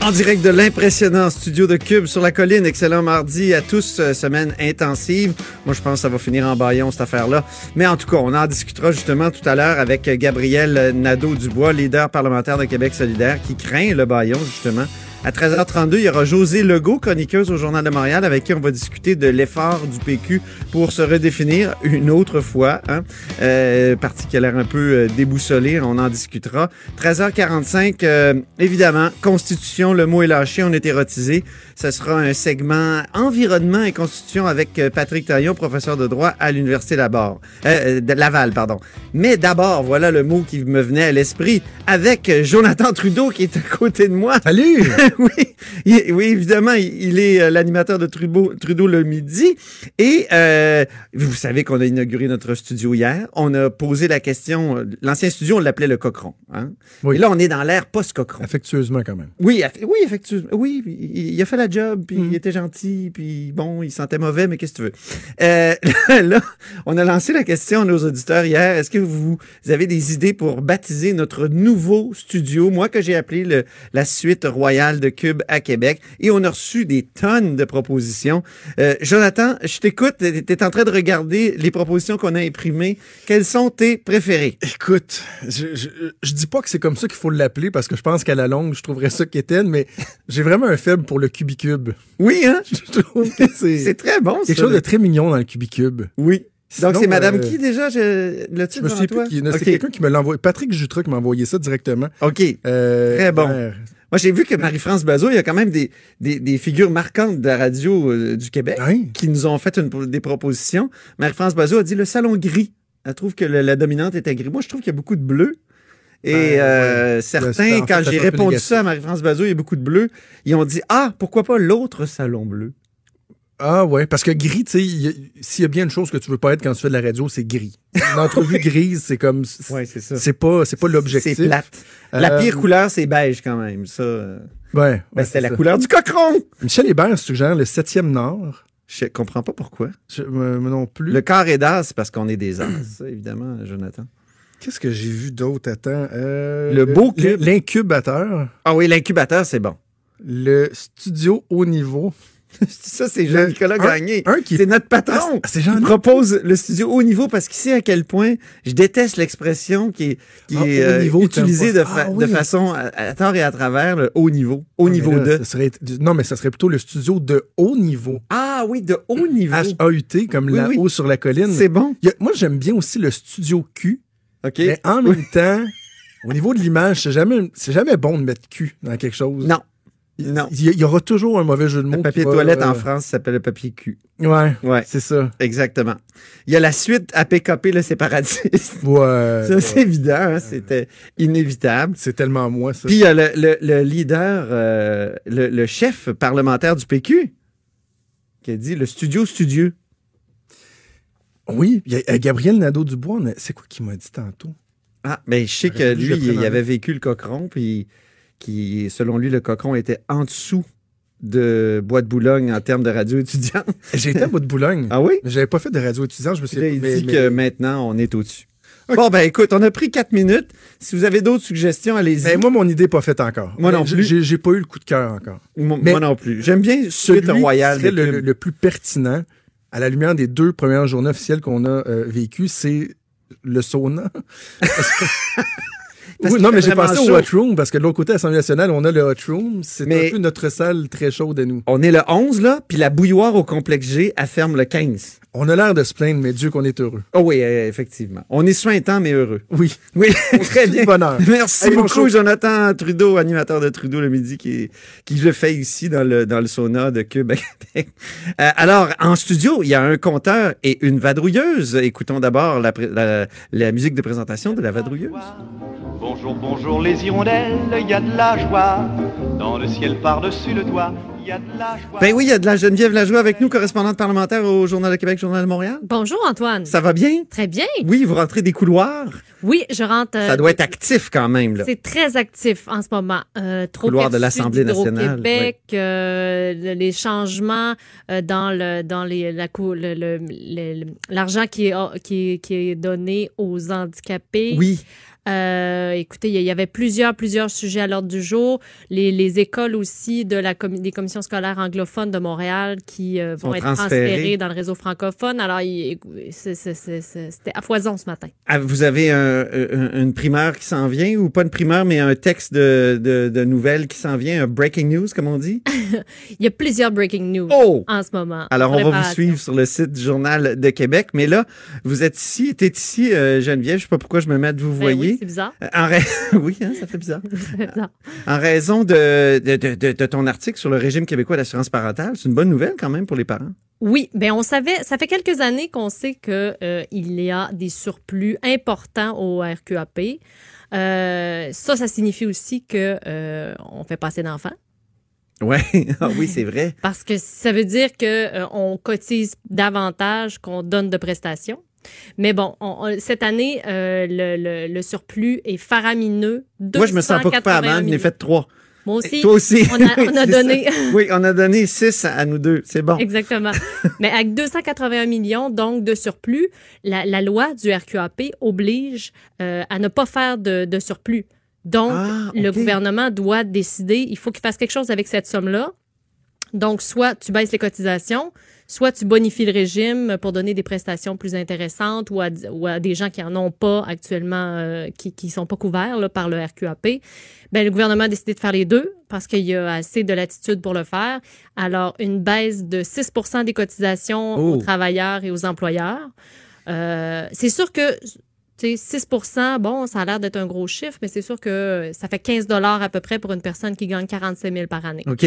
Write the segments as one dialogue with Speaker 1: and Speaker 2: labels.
Speaker 1: En direct de l'impressionnant studio de Cube sur la colline. Excellent mardi à tous, euh, semaine intensive. Moi, je pense que ça va finir en baillon, cette affaire-là. Mais en tout cas, on en discutera justement tout à l'heure avec Gabriel Nadeau-Dubois, leader parlementaire de Québec solidaire, qui craint le baillon, justement. À 13h32, il y aura José Legault, chroniqueuse au Journal de Montréal, avec qui on va discuter de l'effort du PQ pour se redéfinir une autre fois. Hein? Euh, parti qui a l'air un peu euh, déboussolé, on en discutera. 13h45, euh, évidemment, Constitution, le mot est lâché, on est érotisé. Ce sera un segment environnement et constitution avec euh, Patrick Taillon, professeur de droit à l'Université Laval. Euh, de Laval, pardon. Mais d'abord, voilà le mot qui me venait à l'esprit, avec euh, Jonathan Trudeau qui est à côté de moi.
Speaker 2: Salut!
Speaker 1: oui, il- oui, évidemment, il est euh, l'animateur de Trudeau, Trudeau le midi. Et euh, vous savez qu'on a inauguré notre studio hier. On a posé la question. euh, L'ancien studio, on l'appelait le Cochron. Hein?
Speaker 2: Oui.
Speaker 1: Et là, on est dans l'ère post-Cochron.
Speaker 2: Affectueusement quand même.
Speaker 1: Oui, aff- oui, effectivement. Oui, il a fait la job, puis
Speaker 2: Mm.
Speaker 1: il était gentil, puis bon, il sentait mauvais, mais qu'est-ce que tu veux? Euh, là, on a lancé la question à nos auditeurs hier. Est-ce que vous, vous avez des idées pour baptiser notre nouveau studio? Moi, que j'ai appelé le- la suite royale de Cube à Québec. Et on a reçu des tonnes de propositions. Euh, Jonathan, je t'écoute. Tu es en train de regarder les propositions qu'on a imprimées. Quelles sont tes préférées?
Speaker 2: Écoute, je, je, je dis pas que c'est comme ça qu'il faut l'appeler parce que je pense qu'à la longue, je trouverais ça quétaine, mais j'ai vraiment un faible pour le cubicube.
Speaker 1: Oui, hein?
Speaker 2: Je trouve que
Speaker 1: C'est
Speaker 2: c'est
Speaker 1: très bon,
Speaker 2: quelque
Speaker 1: ça.
Speaker 2: chose de très mignon dans le cubicube.
Speaker 1: Oui. Donc, c'est Madame
Speaker 2: euh,
Speaker 1: qui déjà? Je... Le
Speaker 2: Je
Speaker 1: titre
Speaker 2: me
Speaker 1: devant
Speaker 2: souviens plus qui. C'est quelqu'un qui me l'a envoyé. Patrick Jutras qui m'a envoyé ça directement.
Speaker 1: OK.
Speaker 2: Euh,
Speaker 1: Très bon.
Speaker 2: hier.
Speaker 1: Moi, j'ai vu que Marie-France Bazot, il y a quand même des, des, des figures marquantes de la radio euh, du Québec
Speaker 2: Hein?
Speaker 1: qui nous ont fait une- des propositions. Marie-France Bazot a dit le salon gris. Elle trouve que le- la dominante était gris. Moi, je trouve qu'il y a beaucoup de bleu. Et
Speaker 2: Ben,
Speaker 1: euh,
Speaker 2: ouais.
Speaker 1: certains,
Speaker 2: Ben, c'est- en
Speaker 1: quand j'ai répondu
Speaker 2: négatif.
Speaker 1: ça à Marie-France Bazot, il y a beaucoup de bleu, ils ont dit Ah, pourquoi pas l'autre salon bleu?
Speaker 2: Ah ouais, parce que gris, tu sais, s'il y a bien une chose que tu veux pas être quand tu fais de la radio, c'est gris. Une entrevue grise, c'est comme.
Speaker 1: Oui, c'est ça.
Speaker 2: C'est pas, c'est pas
Speaker 1: C'est
Speaker 2: l'objectif.
Speaker 1: plate. La
Speaker 2: Euh,
Speaker 1: pire couleur, c'est beige quand même. Ça, euh,
Speaker 2: Ouais.
Speaker 1: ben,
Speaker 2: ouais, c'est
Speaker 1: la
Speaker 2: ça.
Speaker 1: couleur du cochon.
Speaker 2: Michel Hébert suggère le septième Nord.
Speaker 1: Je comprends pas pourquoi.
Speaker 2: Je, euh, non plus.
Speaker 1: Le carré d'as, c'est parce qu'on est des as, ça, évidemment, Jonathan.
Speaker 2: Qu'est-ce que j'ai vu d'autre? Attends. euh,
Speaker 1: Le beau cube.
Speaker 2: L'incubateur.
Speaker 1: Ah oui, l'incubateur, c'est bon.
Speaker 2: Le studio haut niveau.
Speaker 1: Ça, c'est Jean-Nicolas Gagné.
Speaker 2: qui-
Speaker 1: C'est notre
Speaker 2: Ah,
Speaker 1: patron.
Speaker 2: c'est
Speaker 1: Il
Speaker 2: Jean-
Speaker 1: propose le studio haut niveau parce qu'il sait à quel point je déteste l'expression qui est, qui
Speaker 2: Ah,
Speaker 1: est
Speaker 2: haut
Speaker 1: euh, utilisée de, fa-.
Speaker 2: Ah,
Speaker 1: de façon à, à tort et à travers, le haut niveau. Haut
Speaker 2: Mais
Speaker 1: niveau
Speaker 2: là,
Speaker 1: 2.
Speaker 2: ça serait- non, mais ça serait plutôt le studio de haut niveau.
Speaker 1: Ah oui, de haut niveau.
Speaker 2: H-A-U-T, comme
Speaker 1: Oui,
Speaker 2: là-haut
Speaker 1: oui.
Speaker 2: sur la colline.
Speaker 1: C'est bon.
Speaker 2: A- moi, j'aime bien aussi le studio Q.
Speaker 1: OK.
Speaker 2: Mais en même temps, au niveau de l'image, c'est jamais, c'est jamais bon de mettre Q dans quelque chose.
Speaker 1: Non. Non.
Speaker 2: Il y, aura toujours un mauvais jeu de mots.
Speaker 1: Le papier
Speaker 2: va,
Speaker 1: toilette
Speaker 2: euh,
Speaker 1: en France s'appelle le papier cul.
Speaker 2: Ouais,
Speaker 1: Ouais,
Speaker 2: c'est ça.
Speaker 1: exactement. Il y a la suite à PKP, le séparatiste.
Speaker 2: Ouais.
Speaker 1: Ça,
Speaker 2: ouais.
Speaker 1: c'est évident, hein, c'était inévitable.
Speaker 2: C'est tellement moi, ça.
Speaker 1: Puis il y a le, le- le leader, euh, le, le chef parlementaire du PQ, qui a dit le studio studieux.
Speaker 2: Oui, il y a, euh, Gabriel Nadeau-Dubois, c'est quoi qu'il m'a dit tantôt?
Speaker 1: Ah, mais je sais que lui, il avait vécu le cochon, puis qui, selon lui, le cochon était en dessous de Bois de Boulogne en termes de radio étudiante.
Speaker 2: J'ai été à bout de Boulogne.
Speaker 1: Ah oui?
Speaker 2: Mais j'avais pas fait de radio étudiante, je me suis
Speaker 1: là, il
Speaker 2: mais-
Speaker 1: dit
Speaker 2: mais-
Speaker 1: que maintenant, on est au-dessus. Bon, ben écoute, on a pris quatre minutes. Si vous avez d'autres suggestions, allez-y.
Speaker 2: Ben, moi, mon idée n'est pas faite encore.
Speaker 1: Moi non plus.
Speaker 2: J'ai pas eu le coup de cœur encore.
Speaker 1: Moi,
Speaker 2: mais
Speaker 1: moi non plus. J'aime bien
Speaker 2: Celui
Speaker 1: Royal.
Speaker 2: serait le- le plus pertinent, à la lumière des deux premières journées officielles qu'on a euh, vécues, c'est le sauna.
Speaker 1: Parce
Speaker 2: Oui, non, mais j'ai pensé
Speaker 1: chaud.
Speaker 2: au hot room, parce que de l'autre côté, à l'Assemblée nationale, on a le hot room. C'est un peu notre salle très chaude à nous.
Speaker 1: On est le 11, là, puis la bouilloire au complexe G, elle ferme le 15.
Speaker 2: On a l'air de se plaindre, mais Dieu qu'on est heureux.
Speaker 1: Oh oui, euh, effectivement. On est sointant, mais heureux.
Speaker 2: Oui.
Speaker 1: Oui, très bien.
Speaker 2: bonheur.
Speaker 1: Merci beaucoup. Jonathan Trudeau, animateur de Trudeau le midi, qui, qui le fait ici dans le, dans le sauna de Cube. Euh, alors, en studio, il y a un compteur et une vadrouilleuse. Écoutons d'abord la, pré- la, la musique de présentation de la vadrouilleuse.
Speaker 3: Bonjour, bonjour les hirondelles, il y a de la joie. Dans le ciel par-dessus le toit, il y a de la joie.
Speaker 1: Ben oui, il y a de la Geneviève Lajoie avec nous, correspondante parlementaire au Journal de Québec, Journal de Montréal.
Speaker 4: Bonjour Antoine.
Speaker 1: Ça va bien?
Speaker 4: Très bien.
Speaker 1: Oui, vous rentrez des couloirs.
Speaker 4: Oui, je rentre. euh,
Speaker 1: Ça doit être actif quand même, là.
Speaker 4: C'est très actif en ce moment. Euh, trop
Speaker 1: Couloir de l'Assemblée nationale,
Speaker 4: Québec, les changements euh, dans le dans les la cou- le- le- le- l'argent qui est qui est, qui est donné aux handicapés.
Speaker 1: Oui.
Speaker 4: Euh, écoutez, il y- avait plusieurs, plusieurs sujets à l'ordre du jour. Les, les écoles aussi de la des commissions scolaires anglophones de Montréal qui euh, vont
Speaker 1: Sont
Speaker 4: être
Speaker 1: transférées.
Speaker 4: transférées dans le réseau francophone. Alors, c'était à foison ce matin.
Speaker 1: Ah, Vous avez un- un- une primeur qui s'en vient, ou pas une primeur, mais un texte de, de, de nouvelles qui s'en vient, un breaking news, comme on dit?
Speaker 4: Il y a plusieurs breaking news
Speaker 1: Oh!
Speaker 4: en ce moment.
Speaker 1: Alors, on va vous suivre sur le site du Journal de Québec. Mais là, vous êtes ici, t'es ici, euh, Geneviève. Je sais pas pourquoi je me mets de vous
Speaker 4: Ben
Speaker 1: voyez.
Speaker 4: oui, c'est bizarre.
Speaker 1: Euh, En ra- oui, hein, ça fait bizarre.
Speaker 4: Bizarre.
Speaker 1: En raison de, de, de, de- de ton article sur le régime québécois d'assurance parentale, c'est une bonne nouvelle quand même pour les parents.
Speaker 4: Oui, ben on savait, ça fait quelques années qu'on sait que euh, il y a des surplus importants au RQAP. Euh, ça, ça signifie aussi que euh, on fait pas assez d'enfants.
Speaker 1: Ouais, ah oui, c'est vrai.
Speaker 4: Parce que ça veut dire que euh, on cotise davantage qu'on donne de prestations. Mais bon, on- on- cette année, euh, le, le- le surplus est faramineux.
Speaker 1: Moi, je me sens pas coupable,
Speaker 4: 281
Speaker 1: hein, je n'ai
Speaker 4: millions.
Speaker 1: fait trois.
Speaker 4: Moi aussi.
Speaker 1: Toi aussi.
Speaker 4: On a, on donné.
Speaker 1: Oui, on a donné six à nous deux. C'est bon.
Speaker 4: Exactement. Mais avec 281 millions donc de surplus, la, la loi du RQAP oblige euh, à ne pas faire de, de surplus. Donc,
Speaker 1: Ah,
Speaker 4: le gouvernement doit décider, il faut qu'il fasse quelque chose avec cette somme-là. Donc, soit tu baisses les cotisations, soit tu bonifies le régime pour donner des prestations plus intéressantes ou à, ou à des gens qui en ont pas actuellement, euh, qui qui sont pas couverts là, par le RQAP. Ben, le gouvernement a décidé de faire les deux parce qu'il y a assez de latitude pour le faire. Alors, une baisse de 6% des cotisations
Speaker 1: Oh.
Speaker 4: aux travailleurs et aux employeurs. Euh, c'est sûr que tu sais, 6% bon, ça a l'air d'être un gros chiffre, mais c'est sûr que ça fait 15 dollars à peu près pour une personne qui gagne 45 000 par année.
Speaker 1: OK.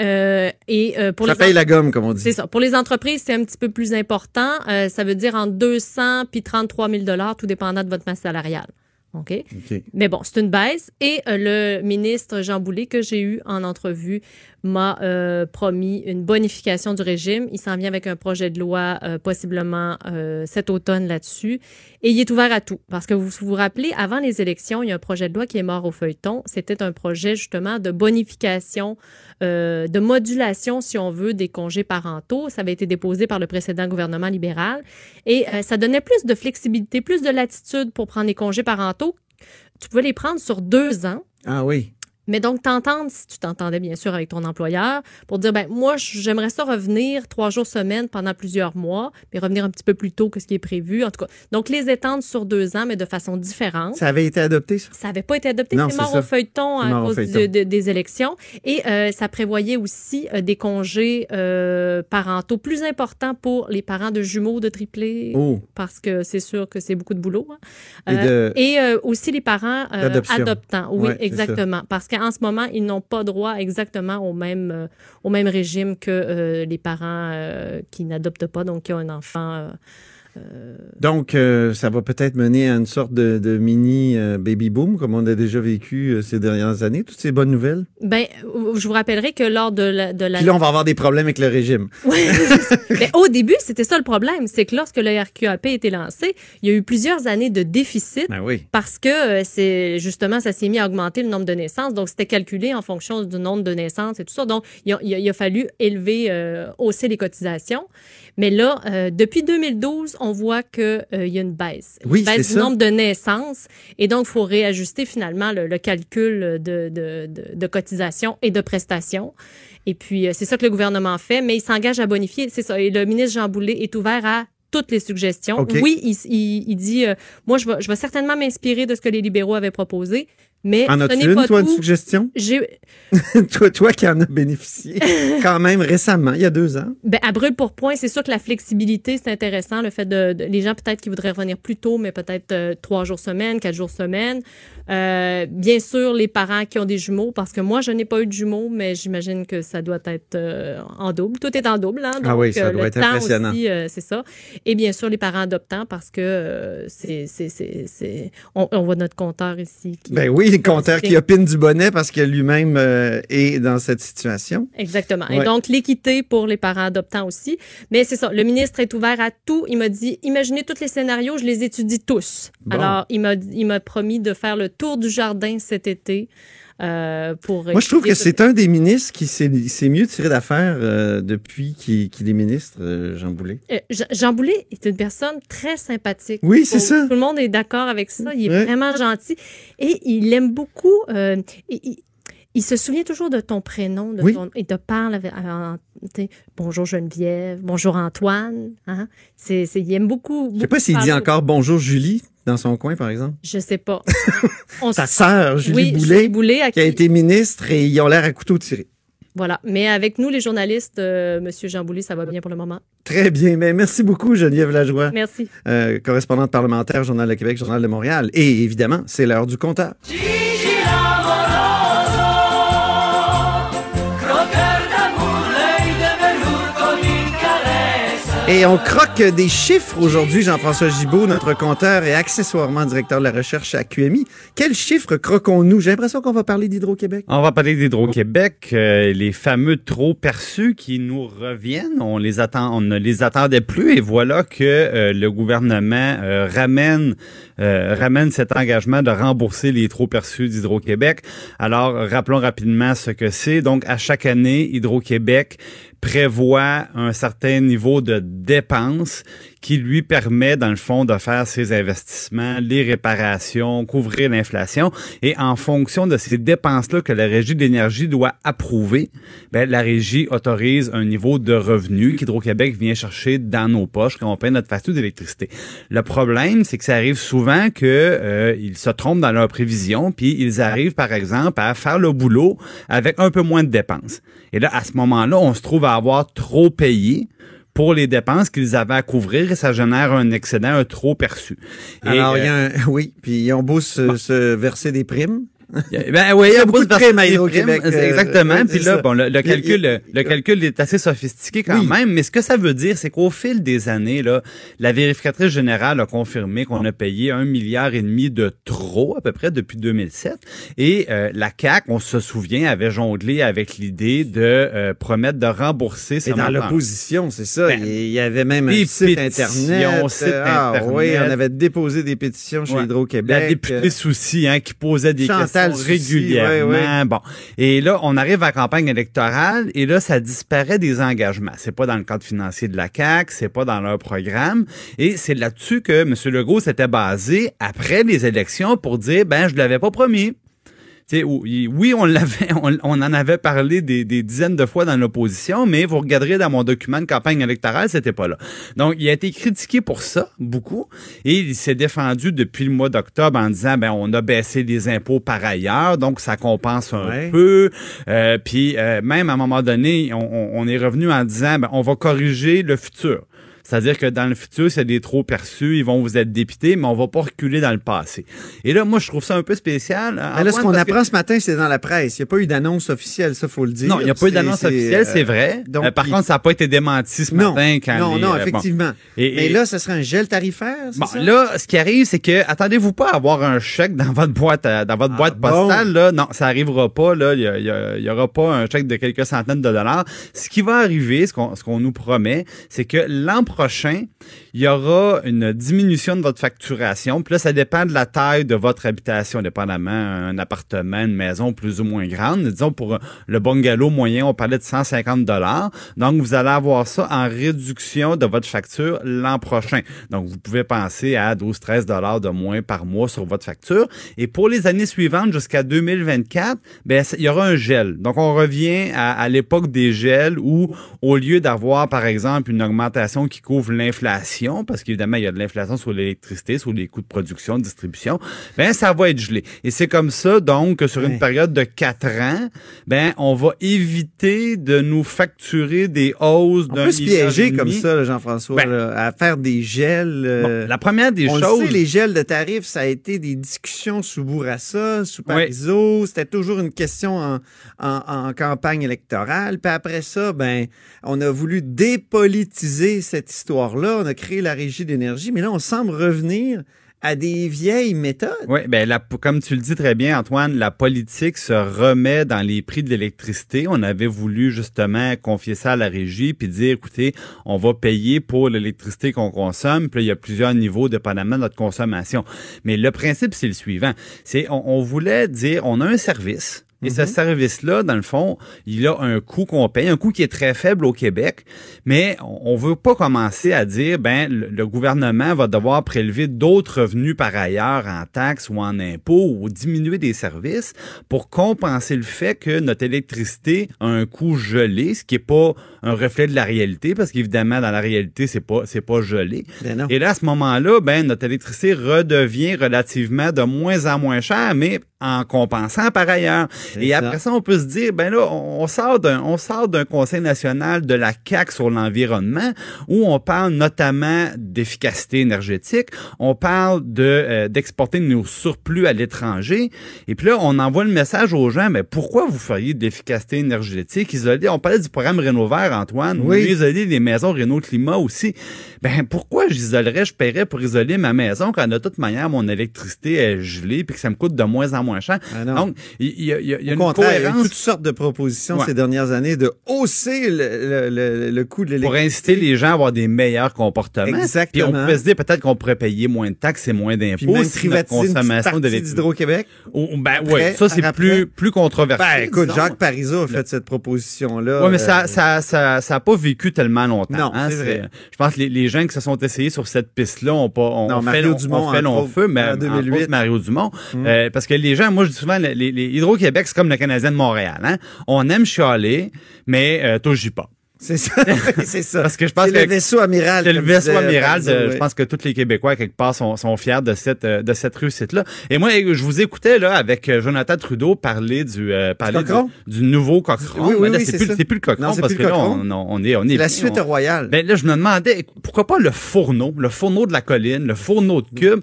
Speaker 4: Euh, et euh, pour
Speaker 1: ça
Speaker 4: les
Speaker 1: paye la gomme, comme on dit.
Speaker 4: c'est ça. Pour les entreprises, c'est un petit peu plus important. Euh, ça veut dire entre 200 puis 33 000 dollars, tout dépendant de votre masse salariale. OK?
Speaker 1: OK.
Speaker 4: Mais bon, c'est une baisse. Et le ministre Jean Boulet, que j'ai eu en entrevue, m'a euh, promis une bonification du régime. Il s'en vient avec un projet de loi euh, possiblement euh, cet automne là-dessus. Et il est ouvert à tout. Parce que vous vous rappelez, avant les élections, il y a un projet de loi qui est mort au feuilleton. C'était un projet justement de bonification, de modulation, si on veut, des congés parentaux. Ça avait été déposé par le précédent gouvernement libéral. Et ça donnait plus de flexibilité, plus de latitude pour prendre les congés parentaux. Tu pouvais les prendre sur deux ans.
Speaker 1: Ah oui.
Speaker 4: Mais donc, t'entendre, si tu t'entendais bien sûr avec ton employeur, pour dire, ben moi, j'aimerais ça revenir trois jours semaine pendant plusieurs mois, mais revenir un petit peu plus tôt que ce qui est prévu. En tout cas, donc les étendre sur deux ans, mais de façon différente.
Speaker 1: Ça avait été adopté, ça?
Speaker 4: Ça n'avait pas été adopté. C'est mort
Speaker 1: ça.
Speaker 4: au feuilleton à cause
Speaker 1: feuilleton.
Speaker 4: de- de- des élections. Et euh, ça prévoyait aussi euh, des congés euh, parentaux plus importants pour les parents de jumeaux, de triplés,
Speaker 1: Oh.
Speaker 4: parce que c'est sûr que c'est beaucoup de boulot. hein.
Speaker 1: Et de-
Speaker 4: et aussi les parents adoptants. Oui,
Speaker 1: Ouais,
Speaker 4: exactement. Parce qu'en ce moment, ils n'ont pas droit exactement au même, euh, régime que euh, les parents euh, qui n'adoptent pas, donc qui ont un enfant. Euh,
Speaker 1: Donc, euh, ça va peut-être mener à une sorte de, de mini euh, baby boom, comme on a déjà vécu euh, ces dernières années, toutes ces bonnes nouvelles.
Speaker 4: ben, je vous rappellerai que lors de la, de la
Speaker 1: Puis là, on va avoir des problèmes avec le régime.
Speaker 4: Ouais, mais au début, c'était ça le problème, c'est que lorsque le RQAP a été lancé, il y a eu plusieurs années de déficit
Speaker 1: Ben oui.
Speaker 4: parce que c'est justement ça s'est mis à augmenter le nombre de naissances, donc c'était calculé en fonction du nombre de naissances et tout ça. Donc il a, il a- il a fallu élever, hausser les cotisations. Mais là, euh, depuis 2012, on voit que euh, y a une baisse,
Speaker 1: Oui,
Speaker 4: une baisse du
Speaker 1: ça.
Speaker 4: nombre de naissances, et donc il faut réajuster finalement le, le calcul de, de, de, de cotisations et de prestations. Et puis, euh, c'est ça que le gouvernement fait, mais il s'engage à bonifier. C'est ça. Et le ministre Jean Boulet est ouvert à toutes les suggestions. Oui, il, il, il dit, euh, moi, je vais, je vais certainement m'inspirer de ce que les libéraux avaient proposé, mais
Speaker 1: En as-tu une,
Speaker 4: pas
Speaker 1: toi, une suggestion? Toi, toi qui en as bénéficié quand même récemment, il y a deux ans.
Speaker 4: ben, à brûle pour point, c'est sûr que la flexibilité, c'est intéressant. Le fait de, de- les gens peut-être qui voudraient revenir plus tôt, mais peut-être euh, trois jours semaine, quatre jours semaine. Euh, bien sûr, les parents qui ont des jumeaux, parce que moi, je n'ai pas eu de jumeaux, mais j'imagine que ça doit être euh, en double. Tout est en double. Hein?
Speaker 1: Ah oui, ça doit
Speaker 4: le
Speaker 1: être
Speaker 4: temps
Speaker 1: impressionnant.
Speaker 4: c'est ça. Et bien sûr, les parents adoptants, parce que c'est, c'est, c'est, c'est- On, on voit notre compteur ici. Qui,
Speaker 1: Ben oui, le compteur
Speaker 4: C'est-
Speaker 1: qui opine du bonnet parce que lui-même euh, est dans cette situation.
Speaker 4: Exactement.
Speaker 1: Ouais.
Speaker 4: Et donc, l'équité pour les parents adoptants aussi. Mais c'est ça, le ministre est ouvert à tout. Il m'a dit, imaginez tous les scénarios, je les étudie tous.
Speaker 1: Bon.
Speaker 4: Alors, il m'a promis de faire le tour du jardin cet été euh, pour...
Speaker 1: Moi, je trouve que c'est un des ministres qui s'est mieux tiré d'affaire euh, depuis qu'il est ministre, euh, Jean Boulet.
Speaker 4: Jean- Boulet est une personne très sympathique.
Speaker 1: Oui, c'est ça.
Speaker 4: Tout le monde est d'accord avec ça. Il est
Speaker 1: Ouais.
Speaker 4: vraiment gentil. Et il aime beaucoup... il, il- se souvient toujours de ton prénom, de
Speaker 1: Oui.
Speaker 4: ton- il te parle avec, sais, bonjour Geneviève, bonjour Antoine. Hein? C'est, il aime beaucoup.
Speaker 1: Je sais pas s'il dit encore bonjour Julie dans son coin, par exemple.
Speaker 4: Je sais pas. On
Speaker 1: Sa sœur, Julie
Speaker 4: oui,
Speaker 1: Boulet,
Speaker 4: Julie Boulet, à
Speaker 1: qui a été ministre et ils ont l'air à couteau tiré.
Speaker 4: Voilà. Mais avec nous, les journalistes, euh, Monsieur Jean Boulet, ça va bien pour le moment.
Speaker 1: Très bien. Mais merci beaucoup, Geneviève Lajoie,
Speaker 4: Merci.
Speaker 1: euh, correspondante parlementaire, Journal de Québec, Journal de Montréal. Et évidemment, c'est l'heure du compteur. Et on croque des chiffres aujourd'hui, Jean-François Gibault, notre compteur et accessoirement directeur de la recherche à QMI. Quels chiffres croquons-nous? J'ai l'impression qu'on va parler d'Hydro-Québec.
Speaker 3: On va parler d'Hydro-Québec, euh, les fameux trop perçus qui nous reviennent. On les attend, on ne les attendait plus et voilà que euh, le gouvernement euh, ramène ramène cet engagement de rembourser les trop perçus d'Hydro-Québec. Alors rappelons rapidement ce que c'est. Donc à chaque année, Hydro-Québec prévoit un certain niveau de dépenses qui lui permet, dans le fond, de faire ses investissements, les réparations, couvrir l'inflation. Et en fonction de ces dépenses-là que la Régie de l'énergie doit approuver, ben, la Régie autorise un niveau de revenu qu'Hydro-Québec vient chercher dans nos poches quand on paye notre facture d'électricité. Le problème, c'est que ça arrive souvent que euh, se trompent dans leurs prévisions, puis ils arrivent, par exemple, à faire le boulot avec un peu moins de dépenses. Et là, à ce moment-là, on se trouve à avoir trop payé pour les dépenses qu'ils avaient à couvrir et ça génère un excédent, un trop perçu. Et,
Speaker 1: Alors, il y
Speaker 3: euh,
Speaker 1: a un, oui, puis ils ont beau se, se verser des primes.
Speaker 3: Ben oui, il y a
Speaker 1: beaucoup de primes à Hydro-Québec, euh,
Speaker 3: Exactement.
Speaker 1: oui,
Speaker 3: Puis là, bon, le, calcul, le, le calcul est assez sophistiqué quand même. Mais ce que ça veut dire, c'est qu'au fil des années, là, la vérificatrice générale a confirmé qu'on a payé un milliard et demi de trop à peu près depuis 2007. Et euh, la CAC, on se souvient, avait jonglé avec l'idée de euh, promettre de rembourser.
Speaker 1: Et dans l'opposition, c'est ça.
Speaker 3: Ben,
Speaker 1: il y avait même un site Internet.
Speaker 3: site
Speaker 1: ah,
Speaker 3: Internet.
Speaker 1: oui, on avait déposé des pétitions chez
Speaker 3: Ouais.
Speaker 1: Hydro-Québec.
Speaker 3: La députée Soucy, hein, qui posait des
Speaker 1: Chantal
Speaker 3: questions
Speaker 1: Soucy,
Speaker 3: régulièrement.
Speaker 1: ouais, ouais.
Speaker 3: Bon. Et là, on arrive à la campagne électorale et là, ça disparaît des engagements. C'est pas dans le cadre financier de la CAQ, c'est pas dans leur programme. Et c'est là-dessus que M. Legault s'était basé après les élections pour dire, ben, je l'avais pas promis. Oui, oui, on l'avait, on, on en avait parlé des, des dizaines de fois dans l'opposition, mais vous regarderez dans mon document de campagne électorale, c'était pas là. Donc, il a été critiqué pour ça, beaucoup, et il s'est défendu depuis le mois d'octobre en disant, ben, on a baissé les impôts par ailleurs, donc ça compense un
Speaker 1: Ouais.
Speaker 3: peu. Euh, puis euh, même à un moment donné, on, on- on est revenu en disant, ben, on va corriger le futur. C'est-à-dire que dans le futur, c'est des trop perçus, ils vont vous être dépités, mais on va pas reculer dans le passé. Et là, moi, je trouve ça un peu spécial.
Speaker 1: Mais là, ce qu'on
Speaker 3: que-
Speaker 1: apprend ce matin, c'est dans la presse. Il n'y a pas eu d'annonce officielle, ça, faut le dire.
Speaker 3: Non, il n'y a pas eu d'annonce officielle,
Speaker 1: euh,
Speaker 3: c'est vrai.
Speaker 1: donc,
Speaker 3: Euh, par
Speaker 1: il-
Speaker 3: contre, ça n'a pas été démenti ce
Speaker 1: non,
Speaker 3: matin quand
Speaker 1: non,
Speaker 3: les,
Speaker 1: non,
Speaker 3: euh, bon.
Speaker 1: effectivement.
Speaker 3: Et-
Speaker 1: Mais
Speaker 3: et-
Speaker 1: là, ce serait un gel tarifaire,
Speaker 3: Bon,
Speaker 1: ça?
Speaker 3: là, ce qui arrive, c'est que attendez-vous pas à avoir un chèque dans votre boîte, dans votre
Speaker 1: Ah,
Speaker 3: boîte
Speaker 1: bon?
Speaker 3: postale. Là, non, ça arrivera pas. Là, il y, a- il y a- il y aura pas un chèque de quelques centaines de dollars. Ce qui va arriver, ce qu'on qu'on nous promet, c'est que l'an prochain, prochain il y aura une diminution de votre facturation. Puis là, ça dépend de la taille de votre habitation, dépendamment un appartement, une maison plus ou moins grande. Disons pour le bungalow moyen, on parlait de 150 dollars. Donc, vous allez avoir ça en réduction de votre facture l'an prochain. Donc, vous pouvez penser à 12-13 dollars de moins par mois sur votre facture. Et pour les années suivantes, jusqu'à 2024, ben, il y aura un gel. Donc, on revient à, l'époque des gels où, au lieu d'avoir, par exemple, une augmentation qui couvre l'inflation, parce qu'évidemment, il y a de l'inflation sur l'électricité, sur les coûts de production, de distribution, ben ça va être gelé. Et c'est comme ça, donc, que sur une période de quatre ans, ben on va éviter de nous facturer des hausses
Speaker 1: On
Speaker 3: d'un
Speaker 1: peut se piéger comme ça, Jean-François,
Speaker 3: Ben,
Speaker 1: à faire des gels. euh,
Speaker 3: Bon, la première des
Speaker 1: on le
Speaker 3: choses...
Speaker 1: sait, les gels de tarifs, ça a été des discussions sous Bourassa, sous Parizeau. C'était toujours une question en, en- en campagne électorale. Puis après ça, ben, on a voulu dépolitiser cette histoire-là. On a créé la régie d'énergie. Mais là, on semble revenir à des vieilles méthodes.
Speaker 3: Oui, ben comme tu le dis très bien, Antoine, la politique se remet dans les prix de l'électricité. On avait voulu justement confier ça à la régie puis dire, écoutez, on va payer pour l'électricité qu'on consomme. Puis là, il y a plusieurs niveaux dépendamment de notre consommation. Mais le principe, c'est le suivant. C'est, on, on voulait dire, on a un service. Et ce service-là, dans le fond, il a un coût qu'on paye, un coût qui est très faible au Québec, mais on on veut pas commencer à dire, ben, le, le gouvernement va devoir prélever d'autres revenus par ailleurs en taxes ou en impôts ou diminuer des services pour compenser le fait que notre électricité a un coût gelé, ce qui est pas un reflet de la réalité, parce qu'évidemment, dans la réalité, c'est pas, c'est pas gelé.
Speaker 1: Ben.
Speaker 3: Et là, à ce moment-là, ben, notre électricité redevient relativement de moins en moins chère, mais en compensant par ailleurs. Et
Speaker 1: ça.
Speaker 3: après ça, on peut se dire, ben là, on sort d'un, on sort d'un Conseil national de la CAC sur l'environnement où on parle notamment d'efficacité énergétique, on parle de euh, d'exporter nos surplus à l'étranger. Et puis là, on envoie le message aux gens, mais pourquoi vous feriez de l'efficacité énergétique? Isolée? On parlait du programme Rénov Vert, Antoine.
Speaker 1: Oui.
Speaker 3: isoler les maisons Renault Climat aussi. Ben pourquoi j'isolerais, je paierais pour isoler ma maison quand de toute manière mon électricité est gelée puis que ça me coûte de moins en moins cher?
Speaker 1: Ah.
Speaker 3: Donc, il y, a- y a, y a
Speaker 1: Au
Speaker 3: une
Speaker 1: contraire, il y a
Speaker 3: cohérence
Speaker 1: toutes sortes de propositions
Speaker 3: Ouais.
Speaker 1: ces dernières années de hausser le, le- le- le coût de
Speaker 3: pour
Speaker 1: l'électricité.
Speaker 3: inciter les gens à avoir des meilleurs comportements.
Speaker 1: Exactement.
Speaker 3: Puis on pouvait se dire peut-être qu'on pourrait payer moins de taxes et moins d'impôts si notre
Speaker 1: privatiser une petite
Speaker 3: consommation
Speaker 1: partie
Speaker 3: d'électricité.
Speaker 1: d'Hydro-Québec.
Speaker 3: Oh, Ben oui, ça c'est plus plus controversé.
Speaker 1: Ben, écoute,
Speaker 3: disons.
Speaker 1: Jacques Parizeau a fait cette proposition-là.
Speaker 3: Oui, mais ça,
Speaker 1: Euh,
Speaker 3: ça, ça, ça a pas vécu tellement longtemps.
Speaker 1: Non,
Speaker 3: hein.
Speaker 1: c'est vrai.
Speaker 3: Je pense que les, les gens qui se sont essayés sur cette piste-là ont pas, on,
Speaker 1: Non,
Speaker 3: on fait,
Speaker 1: Mario Dumont,
Speaker 3: on fait long feu, mais
Speaker 1: en
Speaker 3: entre
Speaker 1: 2008.
Speaker 3: autres, Mario Dumont,
Speaker 1: Mm.
Speaker 3: Euh, parce que les gens, moi je dis souvent, les, les- les Hydro-Québec c'est comme le Canadien de Montréal. Hein. On aime chialer, mais euh, touche pas.
Speaker 1: C'est ça. c'est ça.
Speaker 3: Parce que je pense
Speaker 1: C'est
Speaker 3: que
Speaker 1: le vaisseau amiral.
Speaker 3: C'est le vaisseau amiral. de- Je pense que tous les Québécois, quelque part, sont, sont fiers de cette, euh, de cette réussite-là. Et moi, je vous écoutais là avec euh, Jonathan Trudeau parler du, euh, parler du, du nouveau Cochon.
Speaker 1: Oui, oui,
Speaker 3: là,
Speaker 1: oui,
Speaker 3: c'est plus, le Cochon
Speaker 1: Non,
Speaker 3: parce
Speaker 1: plus
Speaker 3: que là, on, on, on est, on est.
Speaker 1: La suite
Speaker 3: on-
Speaker 1: royale.
Speaker 3: ben là, je me demandais pourquoi pas le fourneau, le fourneau de la colline, le fourneau de cube.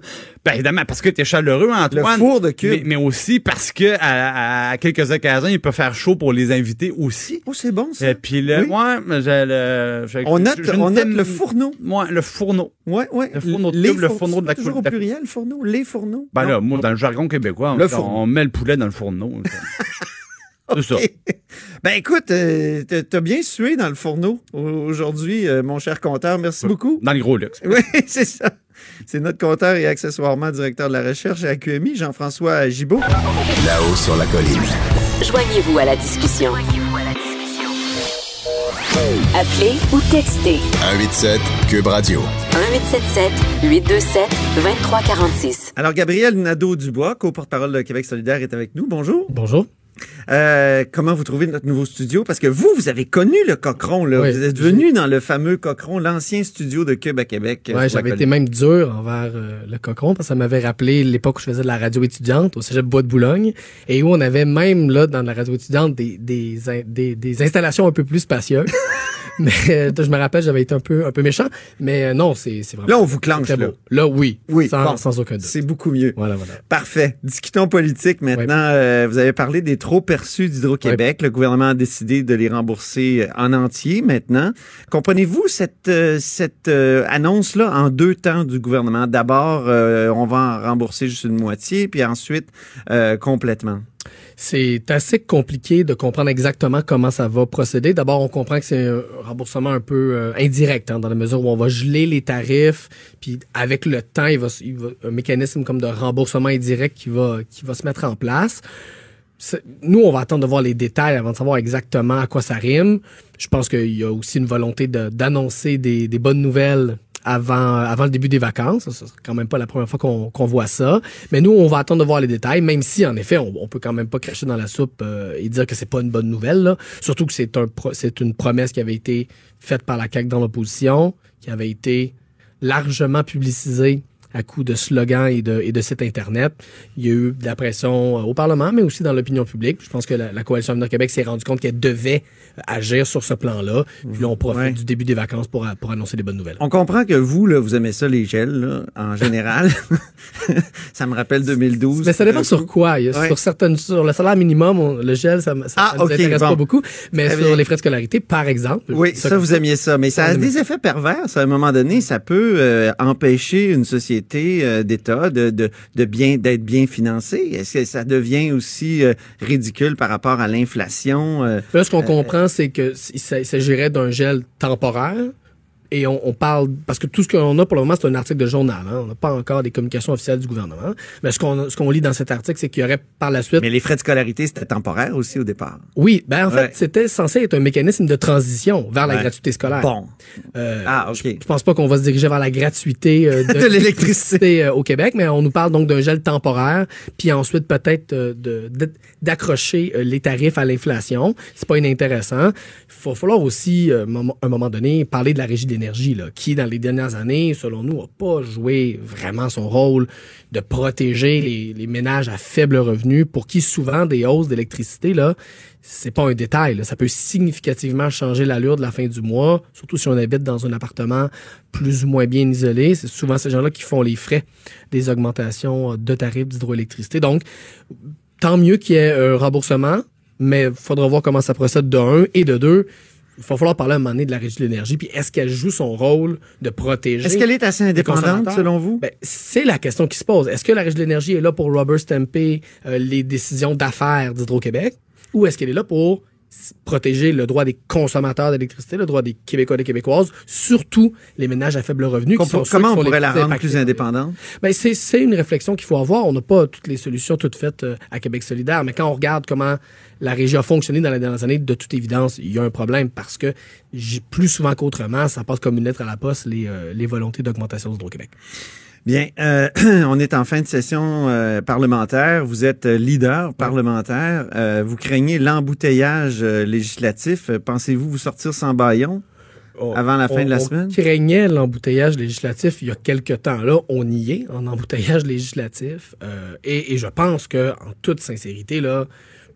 Speaker 3: Ben évidemment parce que t'es chaleureux,
Speaker 1: le
Speaker 3: Antoine.
Speaker 1: four de cube.
Speaker 3: Mais, mais aussi parce que à, à quelques occasions, il peut faire chaud pour les invités aussi.
Speaker 1: Oh, c'est bon, ça.
Speaker 3: Et puis là,
Speaker 1: Oui.
Speaker 3: ouais, j'ai le, j'ai-
Speaker 1: On note, on note le fourneau.
Speaker 3: Ouais, le fourneau.
Speaker 1: Ouais, ouais.
Speaker 3: Le fourneau de
Speaker 1: Les
Speaker 3: cube, le
Speaker 1: four-
Speaker 3: fourneau de la
Speaker 1: toujours au pluriel, le fourneau? Les fourneaux?
Speaker 3: Ben
Speaker 1: Non.
Speaker 3: là, moi, dans le jargon québécois,
Speaker 1: Le
Speaker 3: on, met le poulet dans le fourneau. C'est ça.
Speaker 1: Ben écoute, euh, t'as- bien sué dans le fourneau au- aujourd'hui, euh, mon cher compteur. Merci beaucoup.
Speaker 3: Dans le gros luxe.
Speaker 1: Oui, c'est ça. C'est notre compteur et accessoirement directeur de la recherche à QMI, Jean-François Gibault.
Speaker 5: Là-haut sur la colline.
Speaker 6: Joignez-vous à la discussion. Appelez ou textez
Speaker 5: 187 Cube Radio.
Speaker 6: 1877 827 2346.
Speaker 1: Alors, Gabriel Nadeau-Dubois, co-porte-parole de Québec solidaire, est avec nous. Bonjour.
Speaker 7: Bonjour.
Speaker 1: Euh, comment vous trouvez notre nouveau studio? Parce que vous, vous avez connu le Cochron, là.
Speaker 7: Oui.
Speaker 1: vous êtes venu dans le fameux Cochron, l'ancien studio de Cube à Québec. euh,
Speaker 7: Ouais, j'avais été même dur envers euh, le Cochon parce que ça m'avait rappelé l'époque où je faisais de la radio étudiante au Cégep Bois de Boulogne et où on avait même là dans la radio étudiante des des, des, des installations un peu plus spacieuses. mais euh, je me rappelle, j'avais été un peu un peu méchant, mais euh, non, c'est c'est vraiment
Speaker 1: Là, on vous clenche,
Speaker 7: très
Speaker 1: là.
Speaker 7: beau. Là, oui,
Speaker 1: Oui,
Speaker 7: sans,
Speaker 1: bon.
Speaker 7: sans aucun doute.
Speaker 1: C'est beaucoup mieux.
Speaker 7: Voilà, voilà.
Speaker 1: Parfait. Discutons politique maintenant. Euh, vous avez parlé des trop perçus d'Hydro-Québec. Le gouvernement a décidé de les rembourser euh, en entier maintenant. Comprenez-vous cette, euh, cette euh, annonce-là en deux temps du gouvernement? D'abord, euh, on va en rembourser juste une moitié, puis ensuite euh, complètement.
Speaker 7: C'est assez compliqué de comprendre exactement comment ça va procéder. D'abord, on comprend que c'est un remboursement un peu euh, indirect, hein, dans la mesure où on va geler les tarifs, puis avec le temps, il va, il va un mécanisme comme de remboursement indirect qui va qui va se mettre en place. Nous, on va attendre de voir les détails avant de savoir exactement à quoi ça rime. Je pense qu'il y a aussi une volonté d'annoncer des bonnes nouvelles avant, avant le début des vacances. Ce sera quand même pas la première fois qu'on voit ça. Mais nous, on va attendre de voir les détails, même si, en effet, on, peut quand même pas cracher dans la soupe euh, et dire que c'est pas une bonne nouvelle. Surtout que c'est c'est une promesse qui avait été faite par la CAQ dans l'opposition, qui avait été largement publicisée à coup de slogans et de, et de sites Internet. Il y a eu de la pression euh, au Parlement, mais aussi dans l'opinion publique. Je pense que la, la Coalition Avenir Québec s'est rendu compte qu'elle devait euh, agir sur ce plan-là. Puis là, on profite
Speaker 1: Ouais.
Speaker 7: du début des vacances pour, a- pour annoncer des bonnes nouvelles.
Speaker 1: On comprend que vous, là, vous aimez ça, les gels, là, en général. ça me rappelle 2012.
Speaker 7: Mais ça dépend sur quoi.
Speaker 1: Ouais.
Speaker 7: Sur certaines, sur le salaire minimum, on- le gel, ça, ça,
Speaker 1: Ah,
Speaker 7: ça nous
Speaker 1: ok,
Speaker 7: intéresse
Speaker 1: bon.
Speaker 7: pas beaucoup. Mais sur les frais de scolarité, par exemple.
Speaker 1: Oui, ça, vous aimiez ça. Mais ça a des effets pervers. ça. À un moment donné, ça peut euh, empêcher une société euh, d'État de, de, de bien d'être bien financée. Est-ce que ça devient aussi euh, ridicule par rapport à l'inflation? euh?
Speaker 7: Là, ce qu'on comprend, c'est que s- il s'a- il s'agirait d'un gel temporaire. Et on, on parle, parce que tout ce qu'on a pour le moment, c'est un article de journal. hein. On n'a pas encore des communications officielles du gouvernement. Mais ce qu'on ce qu'on lit dans cet article, c'est qu'il y aurait par la suite
Speaker 1: Mais les frais de scolarité, c'était temporaire aussi au départ.
Speaker 7: Oui, ben en fait, c'était censé être un mécanisme de transition vers la
Speaker 1: Ouais.
Speaker 7: gratuité scolaire.
Speaker 1: Bon.
Speaker 7: Euh,
Speaker 1: Ah, OK.
Speaker 7: Je pense pas qu'on va se diriger vers la gratuité euh, de,
Speaker 1: De l'électricité.
Speaker 7: euh, au Québec, mais on nous parle donc d'un gel temporaire, puis ensuite peut-être euh, de- d'accrocher les tarifs à l'inflation. C'est pas inintéressant. Il va falloir aussi, à un moment donné, parler de la régie de qui, dans les dernières années, selon nous, a pas joué vraiment son rôle de protéger les, ménages à faible revenu, pour qui souvent des hausses d'électricité, là, c'est pas un détail. Ça peut significativement changer l'allure de la fin du mois, surtout si on habite dans un appartement plus ou moins bien isolé. C'est souvent ces gens-là qui font les frais des augmentations de tarifs d'hydroélectricité. Donc, tant mieux qu'il y ait un remboursement, mais il faudra voir comment ça procède de un et de deux. Il va falloir parler à un moment donné de la régie de l'énergie, puis est-ce qu'elle joue son rôle de protéger
Speaker 1: Est-ce qu'elle est assez indépendante, selon vous?
Speaker 7: Ben, c'est la question qui se pose. Est-ce que la Régie de l'énergie est là pour rubber stamper euh, les décisions d'affaires d'Hydro-Québec ou est-ce qu'elle est là pour protéger le droit des consommateurs d'électricité, le droit des Québécois et des Québécoises, surtout les ménages à faible revenu. qui sont
Speaker 1: Comment on pourrait la rendre
Speaker 7: impactés
Speaker 1: plus indépendante?
Speaker 7: ben, c'est, c'est une réflexion qu'il faut avoir. On n'a pas toutes les solutions toutes faites euh, à Québec solidaire, mais quand on regarde comment la régie a fonctionné dans les dernières années, de toute évidence, il y a un problème parce que j'ai- plus souvent qu'autrement, ça passe comme une lettre à la poste les, euh, les volontés d'augmentation d'Hydro-Québec.
Speaker 1: Bien, euh, on est en fin de session euh, parlementaire. Vous êtes euh, leader parlementaire. Euh, vous craignez l'embouteillage législatif. Pensez-vous vous sortir sans baillon? Avant la fin de la
Speaker 7: on
Speaker 1: semaine?
Speaker 7: craignait l'embouteillage législatif il y a quelque temps. Là, on y est en embouteillage législatif. Et, et je pense que, en toute sincérité, là,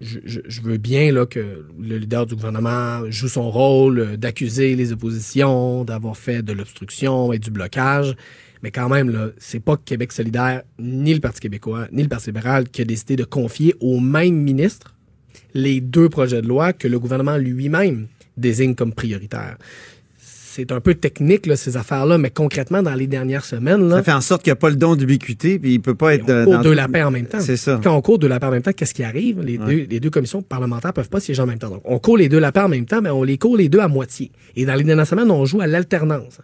Speaker 7: je, je- je veux bien là, que le leader du gouvernement joue son rôle d'accuser les oppositions, d'avoir fait de l'obstruction et du blocage. Mais quand même, là, c'est pas Québec solidaire, ni le Parti québécois, ni le Parti libéral qui a décidé de confier au même ministre les deux projets de loi que le gouvernement lui-même désigne comme prioritaires. C'est un peu technique, là, ces affaires-là, mais concrètement, dans les dernières semaines, là,
Speaker 1: Ça fait en sorte qu'il n'y a pas le don d'ubiquité, puis il peut pas être...
Speaker 7: on
Speaker 1: euh,
Speaker 7: court
Speaker 1: dans
Speaker 7: lapins en même temps.
Speaker 1: C'est ça.
Speaker 7: Quand on court deux lapins en même temps, qu'est-ce qui arrive? Les,
Speaker 1: Ouais.
Speaker 7: deux, les deux commissions parlementaires peuvent pas siéger en même temps. Donc, on court les deux lapins en même temps, mais on les court les deux à moitié. Et dans les dernières semaines, on joue à l'alternance.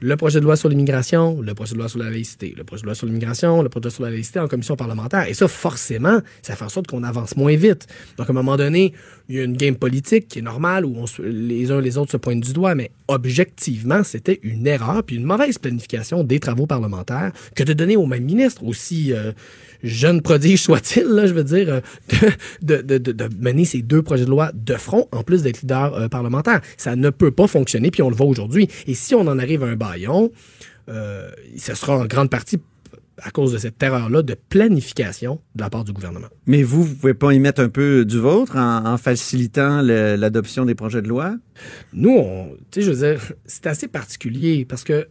Speaker 7: Le projet de loi sur l'immigration, le projet de loi sur la laïcité, le projet de loi sur l'immigration, le projet de loi sur la laïcité en commission parlementaire. Et ça, forcément, ça fait en sorte qu'on avance moins vite. Donc, à un moment donné, il y a une game politique qui est normale où on les uns les autres se pointent du doigt, mais objectivement, c'était une erreur puis une mauvaise planification des travaux parlementaires que de donner au même ministre, aussi euh, jeune prodige soit-il, là, je veux dire, euh, de, de, mener ces deux projets de loi de front en plus d'être leader euh, parlementaire. Ça ne peut pas fonctionner, puis on le voit aujourd'hui. Et si on en arrive à un baillon, ce sera en grande partie à cause de cette erreur-là de planification de la part du gouvernement.
Speaker 1: Mais vous, vous pouvez pas y mettre un peu du vôtre en, en facilitant l'adoption des projets de loi?
Speaker 7: Nous, tu sais, je veux dire, c'est assez particulier parce que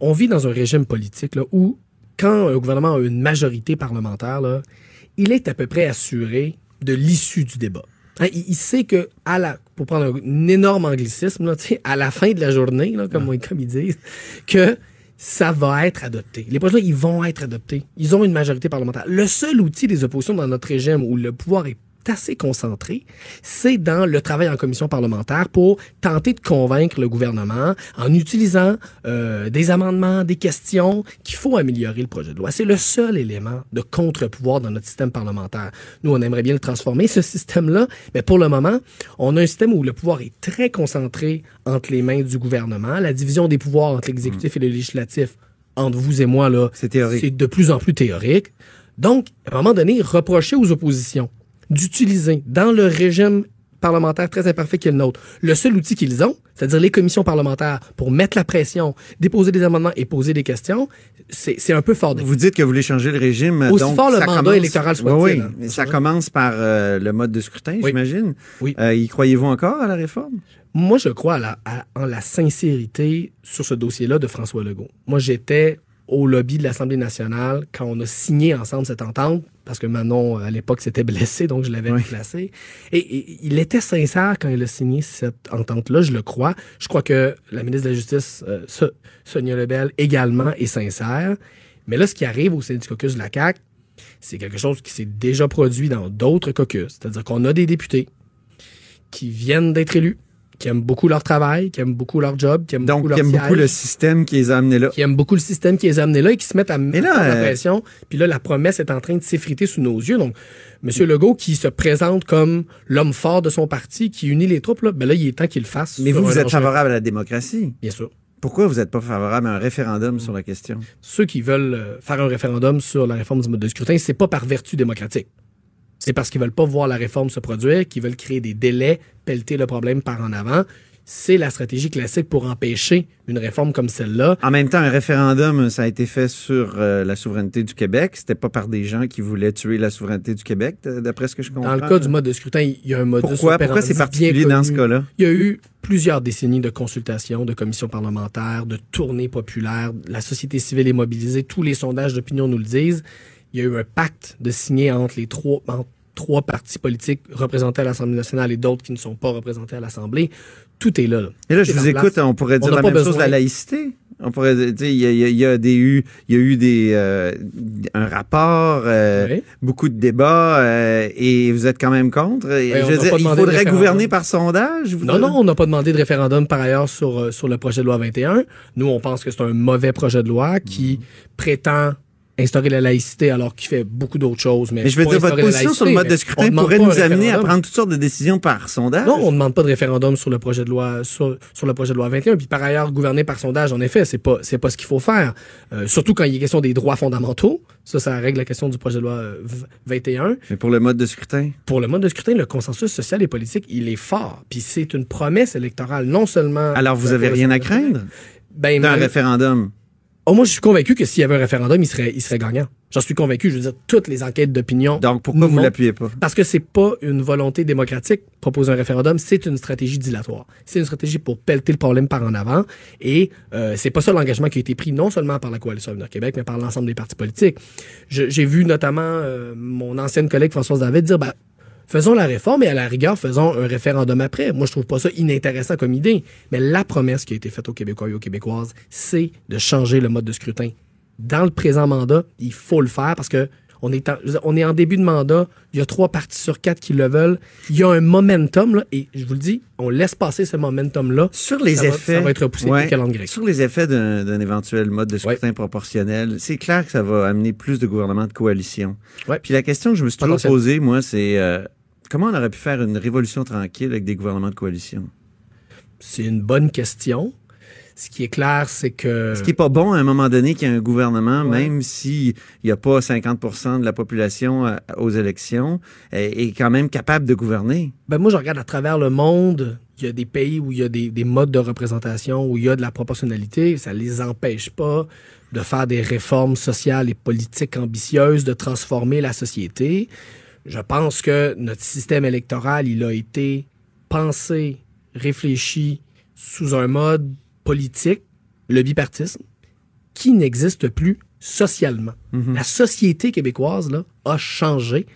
Speaker 7: on vit dans un régime politique là, où, quand un gouvernement a une majorité parlementaire, là, il est à peu près assuré de l'issue du débat. Hein, il, il sait que, à la, pour prendre un, énorme anglicisme, là, à la fin de la journée, là, comme, comme ils disent, que ça va être adopté. Les projets, là, ils vont être adoptés. Ils ont une majorité parlementaire. Le seul outil des oppositions dans notre régime où le pouvoir est assez concentré, c'est dans le travail en commission parlementaire pour tenter de convaincre le gouvernement en utilisant euh, des amendements, des questions qu'il faut améliorer le projet de loi. C'est le seul élément de contre-pouvoir dans notre système parlementaire. Nous, on aimerait bien le transformer, ce système-là, mais pour le moment, on a un système où le pouvoir est très concentré entre les mains du gouvernement. La division des pouvoirs entre l'exécutif et le législatif, entre vous et moi, là,
Speaker 1: c'est
Speaker 7: de plus en plus théorique. Donc, à un moment donné, reprocher aux oppositions d'utiliser dans le régime parlementaire très imparfait qui est le nôtre, le seul outil qu'ils ont, c'est-à-dire les commissions parlementaires pour mettre la pression, déposer des amendements et poser des questions, c'est un peu fort de
Speaker 1: Vous dites que vous voulez changer le régime.
Speaker 7: Aussi
Speaker 1: donc
Speaker 7: fort le
Speaker 1: ça
Speaker 7: mandat
Speaker 1: commence-
Speaker 7: électoral soit-il,
Speaker 1: Oui, oui,
Speaker 7: hein.
Speaker 1: ça commence par euh, le mode de scrutin,
Speaker 7: Oui.
Speaker 1: j'imagine.
Speaker 7: Oui.
Speaker 1: Euh, y croyez-vous encore à la réforme?
Speaker 7: Moi, je crois à la- à- en la sincérité sur ce dossier-là de François Legault. Moi, j'étais au lobby de l'Assemblée nationale quand on a signé ensemble cette entente, parce que Manon, à l'époque, s'était blessé, donc je l'avais
Speaker 1: Oui.
Speaker 7: remplacé. Et, et il était sincère quand il a signé cette entente-là, je le crois. Je crois que la ministre de la Justice, euh, So- Sonia Lebel, également est sincère. Mais là, ce qui arrive au sein du caucus de la CAQ, c'est quelque chose qui s'est déjà produit dans d'autres caucus. C'est-à-dire qu'on a des députés qui viennent d'être élus, qui aiment beaucoup leur travail, qui aiment beaucoup leur job, qui aiment
Speaker 1: Donc,
Speaker 7: beaucoup leur
Speaker 1: il aime beaucoup le système qui les a amenés là.
Speaker 7: qui aiment beaucoup le système qui les a amenés là et qui se mettent à mettre la
Speaker 1: euh,
Speaker 7: pression. Puis là, la promesse est en train de s'effriter sous nos yeux. Donc, M. Legault, qui se présente comme l'homme fort de son parti, qui unit les troupes, là, ben là, il est temps qu'il le fasse.
Speaker 1: Mais vous, vous êtes favorable à la démocratie.
Speaker 7: Bien sûr.
Speaker 1: Pourquoi vous n'êtes pas favorable à un référendum sur la question?
Speaker 7: Ceux qui veulent euh, faire un référendum sur la réforme du mode de scrutin, c'est pas par vertu démocratique. C'est parce qu'ils veulent pas voir la réforme se produire, qu'ils veulent créer des délais, pelleter le problème par en avant. C'est la stratégie classique pour empêcher une réforme comme celle-là.
Speaker 1: En même temps, un référendum, ça a été fait sur euh, la souveraineté du Québec. C'était pas par des gens qui voulaient tuer la souveraineté du Québec, d- d'après ce que je comprends.
Speaker 7: Dans le cas du mode de scrutin, il y a un modus
Speaker 1: Pourquoi, pourquoi
Speaker 7: operandi
Speaker 1: c'est particulier dans ce cas-là?
Speaker 7: Il y a eu plusieurs décennies de consultations, de commissions parlementaires, de tournées populaires. La société civile est mobilisée. Tous les sondages d'opinion nous le disent. Il y a eu un pacte de signé entre les trois, entre trois partis politiques représentés à l'Assemblée nationale et d'autres qui ne sont pas représentés à l'Assemblée. Tout est là. là.
Speaker 1: Et là, je vous
Speaker 7: place.
Speaker 1: écoute, on pourrait dire la même chose de
Speaker 7: besoin.
Speaker 1: la laïcité. On pourrait dire, il y a, il y a- il y a des eu, il y a eu des, euh, un rapport, euh,
Speaker 7: Oui.
Speaker 1: beaucoup de débats, euh, et vous êtes quand même contre.
Speaker 7: Oui,
Speaker 1: je veux dire, il faudrait gouverner par sondage. vous-
Speaker 7: Non, non, on n'a pas demandé de référendum par ailleurs sur, sur le projet de loi 21. Nous, on pense que c'est un mauvais projet de loi qui prétend instaurer la laïcité alors qu'il fait beaucoup d'autres choses. Mais,
Speaker 1: Mais je veux dire, votre position sur le mode de scrutin pourrait nous amener à prendre toutes sortes de décisions par sondage.
Speaker 7: Non, on ne demande pas de référendum sur le projet de loi sur, sur le projet de loi 21. Puis par ailleurs, gouverner par sondage, en effet, c'est pas c'est pas ce qu'il faut faire. Euh, surtout quand il est question des droits fondamentaux. Ça, ça règle la question du projet de loi euh, v- 21.
Speaker 1: Mais pour le mode de scrutin?
Speaker 7: Pour le mode de scrutin, le consensus social et politique, il est fort. Puis c'est une promesse électorale, non seulement.
Speaker 1: Alors, vous avez rien à craindre
Speaker 7: Ben,
Speaker 1: d'un référendum?
Speaker 7: Oh, moi, je suis convaincu que s'il y avait un référendum, il serait, il serait gagnant. J'en suis convaincu. Je veux dire, toutes les enquêtes d'opinion.
Speaker 1: Donc, pourquoi vous l'appuyez pas?
Speaker 7: Parce que c'est pas une volonté démocratique proposer un référendum, c'est une stratégie dilatoire. C'est une stratégie pour pelleter le problème par en avant. Et euh, c'est pas ça l'engagement qui a été pris non seulement par la coalition Avenir Québec, mais par l'ensemble des partis politiques. J'ai vu notamment euh, mon ancienne collègue Françoise David dire, ben, faisons la réforme et à la rigueur, faisons un référendum après. Moi, je trouve pas ça inintéressant comme idée. Mais la promesse qui a été faite aux Québécois et aux Québécoises, c'est de changer le mode de scrutin. Dans le présent mandat, il faut le faire parce que on est, en, on est début de mandat. Il y a trois partis sur quatre qui le veulent. Il y a un momentum, là, et je vous le dis, on laisse passer ce momentum-là.
Speaker 1: Sur les
Speaker 7: ça va-
Speaker 1: effets.
Speaker 7: ça va être repoussé
Speaker 1: Ouais.
Speaker 7: de quelle grecque.
Speaker 1: Sur les effets d'un éventuel mode de scrutin proportionnel, c'est clair que ça va amener plus de gouvernements de coalition.
Speaker 7: Ouais.
Speaker 1: Puis la question que je me suis toujours posée, moi, c'est euh, comment on aurait pu faire une révolution tranquille avec des gouvernements de coalition?
Speaker 7: C'est une bonne question. Ce qui est clair, c'est que...
Speaker 1: Ce qui est pas bon à un moment donné qu'il y ait un gouvernement,
Speaker 7: Ouais.
Speaker 1: même s'il n'y a pas 50% de la population euh, aux élections, est, est quand même capable de gouverner.
Speaker 7: Ben moi, je regarde à travers le monde. Il y a des pays où il y a des, des modes de représentation, où il y a de la proportionnalité. Ça les empêche pas de faire des réformes sociales et politiques ambitieuses, de transformer la société. Je pense que notre système électoral, il a été pensé, réfléchi sous un mode politique, le bipartisme, qui n'existe plus socialement. La société québécoise là, a changé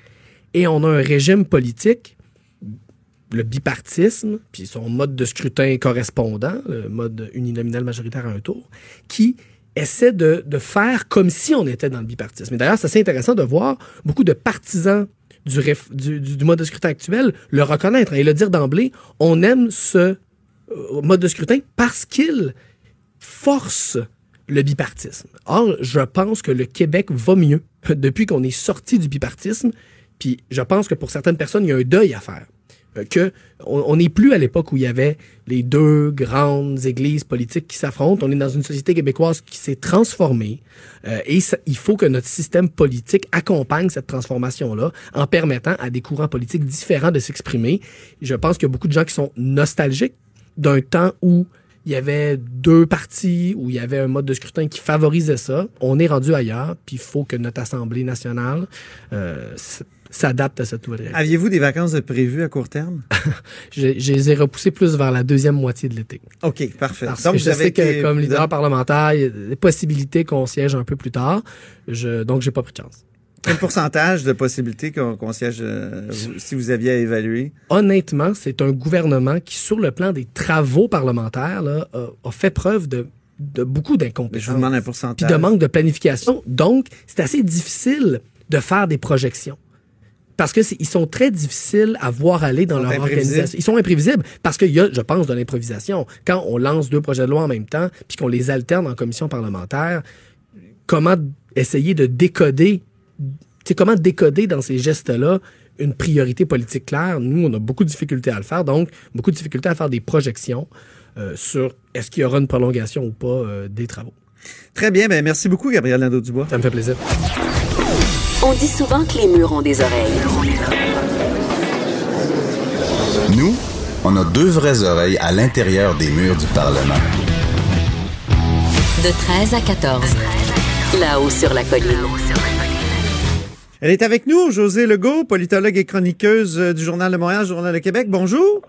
Speaker 7: et on a un régime politique le bipartisme, puis son mode de scrutin correspondant, le mode uninominal majoritaire à un tour, qui essaie de, de faire comme si on était dans le bipartisme. Et d'ailleurs, c'est assez intéressant de voir beaucoup de partisans du, du, mode de scrutin actuel, le reconnaître et le dire d'emblée, on aime ce mode de scrutin parce qu'il force le bipartisme. Or, je pense que le Québec va mieux depuis qu'on est sorti du bipartisme, puis je pense que pour certaines personnes, il y a un deuil à faire. Euh, Que on n'est plus à l'époque où il y avait les deux grandes églises politiques qui s'affrontent. On est dans une société québécoise qui s'est transformée euh, et il faut que notre système politique accompagne cette transformation-là en permettant à des courants politiques différents de s'exprimer. Je pense qu'il y a beaucoup de gens qui sont nostalgiques d'un temps où il y avait deux partis, où il y avait un mode de scrutin qui favorisait ça. On est rendu ailleurs, puis il faut que notre Assemblée nationale euh, s'adapte à cette nouvelle réalité.
Speaker 1: Aviez-vous des vacances de prévues à court terme?
Speaker 7: Je, je les ai repoussés plus vers la deuxième moitié de l'été.
Speaker 1: OK, parfait.
Speaker 7: Parce
Speaker 1: Donc,
Speaker 7: que je sais que comme leader parlementaire, il y a des possibilités qu'on siège un peu plus tard. Je, donc, j'ai pas pris de chance.
Speaker 1: Quel pourcentage de possibilités qu'on siège euh, vous- si vous aviez à évaluer?
Speaker 7: Honnêtement, c'est un gouvernement qui, sur le plan des travaux parlementaires, là, a, a fait preuve de, de beaucoup d'incompétence.
Speaker 1: je vous demande un
Speaker 7: puis
Speaker 1: pourcentage.
Speaker 7: de manque de planification. Donc, c'est assez difficile de faire des projections. Parce que ils sont très difficiles à voir aller dans leur organisation. Ils sont imprévisibles parce qu'il y a, je pense, de l'improvisation. Quand on lance deux projets de loi en même temps, puis qu'on les alterne en commission parlementaire, comment essayer de décoder, comment décoder dans ces gestes-là une priorité politique claire? Nous, on a beaucoup de difficultés à le faire, donc beaucoup de difficultés à faire des projections euh, sur est-ce qu'il y aura une prolongation ou pas euh, des travaux.
Speaker 1: Très bien, ben merci beaucoup, Gabriel Nadeau-Dubois.
Speaker 7: Ça me fait plaisir.
Speaker 6: On dit souvent que les murs ont des oreilles.
Speaker 5: Nous, on a deux vraies oreilles à l'intérieur des murs du Parlement.
Speaker 6: De 13 à 14. Là-haut sur la colline.
Speaker 1: Elle est avec nous, José Legault, politologue et chroniqueuse euh, du Journal de Montréal, Journal de Québec. Bonjour.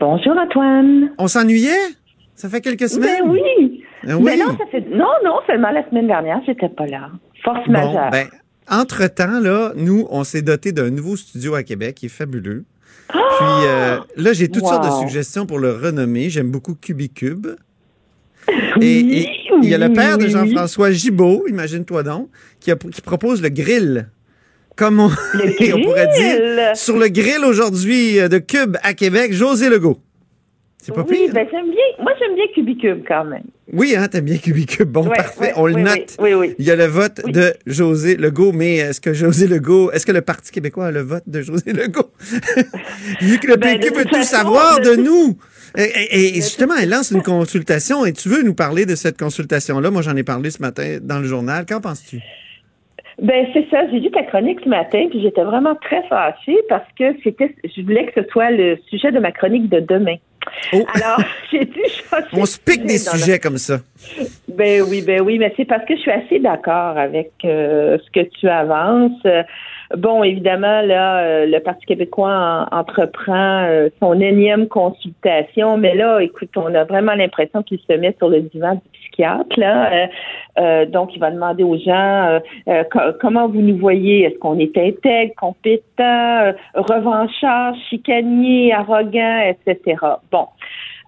Speaker 8: Bonjour Antoine.
Speaker 1: On s'ennuyait? Ça fait quelques semaines?
Speaker 8: Ben oui.
Speaker 1: Ben oui.
Speaker 8: Mais non, ça fait non, non, seulement la semaine dernière, j'étais pas là. Force
Speaker 1: Bon,
Speaker 8: majeure.
Speaker 1: ben, entre-temps, là, nous, on s'est doté d'un nouveau studio à Québec qui est fabuleux. Puis euh, là, j'ai toutes
Speaker 8: Wow.
Speaker 1: sortes de suggestions pour le renommer. J'aime beaucoup Cubicube.
Speaker 8: Oui,
Speaker 1: Et, et il y a le
Speaker 8: oui,
Speaker 1: père de
Speaker 8: oui,
Speaker 1: Jean-François Gibault, imagine-toi donc, qui, a- qui propose le grill. Comme on, pourrait dire. Sur le grill aujourd'hui euh, de Cube à Québec, José Legault. C'est pas
Speaker 8: Oui,
Speaker 1: pire?
Speaker 8: ben j'aime bien. Moi, j'aime bien Cubicube quand même.
Speaker 1: Oui, hein, t'aimes bien Cubicube. Bon,
Speaker 8: Ouais,
Speaker 1: parfait.
Speaker 8: ouais,
Speaker 1: on le
Speaker 8: oui,
Speaker 1: note.
Speaker 8: Oui, oui.
Speaker 1: Il y a le vote de José Legault, mais est-ce que José Legault, est-ce que le Parti québécois a le vote de José Legault? Vu que le
Speaker 8: Ben,
Speaker 1: PQ veut tout savoir
Speaker 8: de
Speaker 1: nous. Et, et- et justement, elle lance une consultation et tu veux nous parler de cette consultation-là? Moi, j'en ai parlé ce matin dans le journal. Qu'en penses-tu?
Speaker 8: Ben c'est ça. J'ai lu ta chronique ce matin, puis j'étais vraiment très fâchée parce que c'était, je voulais que ce soit le sujet de ma chronique de demain.
Speaker 1: Oh.
Speaker 8: Alors, j'ai dû
Speaker 1: On se pique
Speaker 8: de
Speaker 1: des
Speaker 8: la-
Speaker 1: sujets comme ça.
Speaker 8: Ben oui, ben oui, mais c'est parce que je suis assez d'accord avec euh, ce que tu avances. Bon, évidemment, là, euh, le Parti québécois en- entreprend euh, son énième consultation, mais là, écoute, on a vraiment l'impression qu'il se met sur le divan du psychiatre, là. Euh, euh, donc, il va demander aux gens euh, co- comment vous nous voyez? Est-ce qu'on est intègre, compétent, revanchard, chicanier, arrogant, etc. Bon.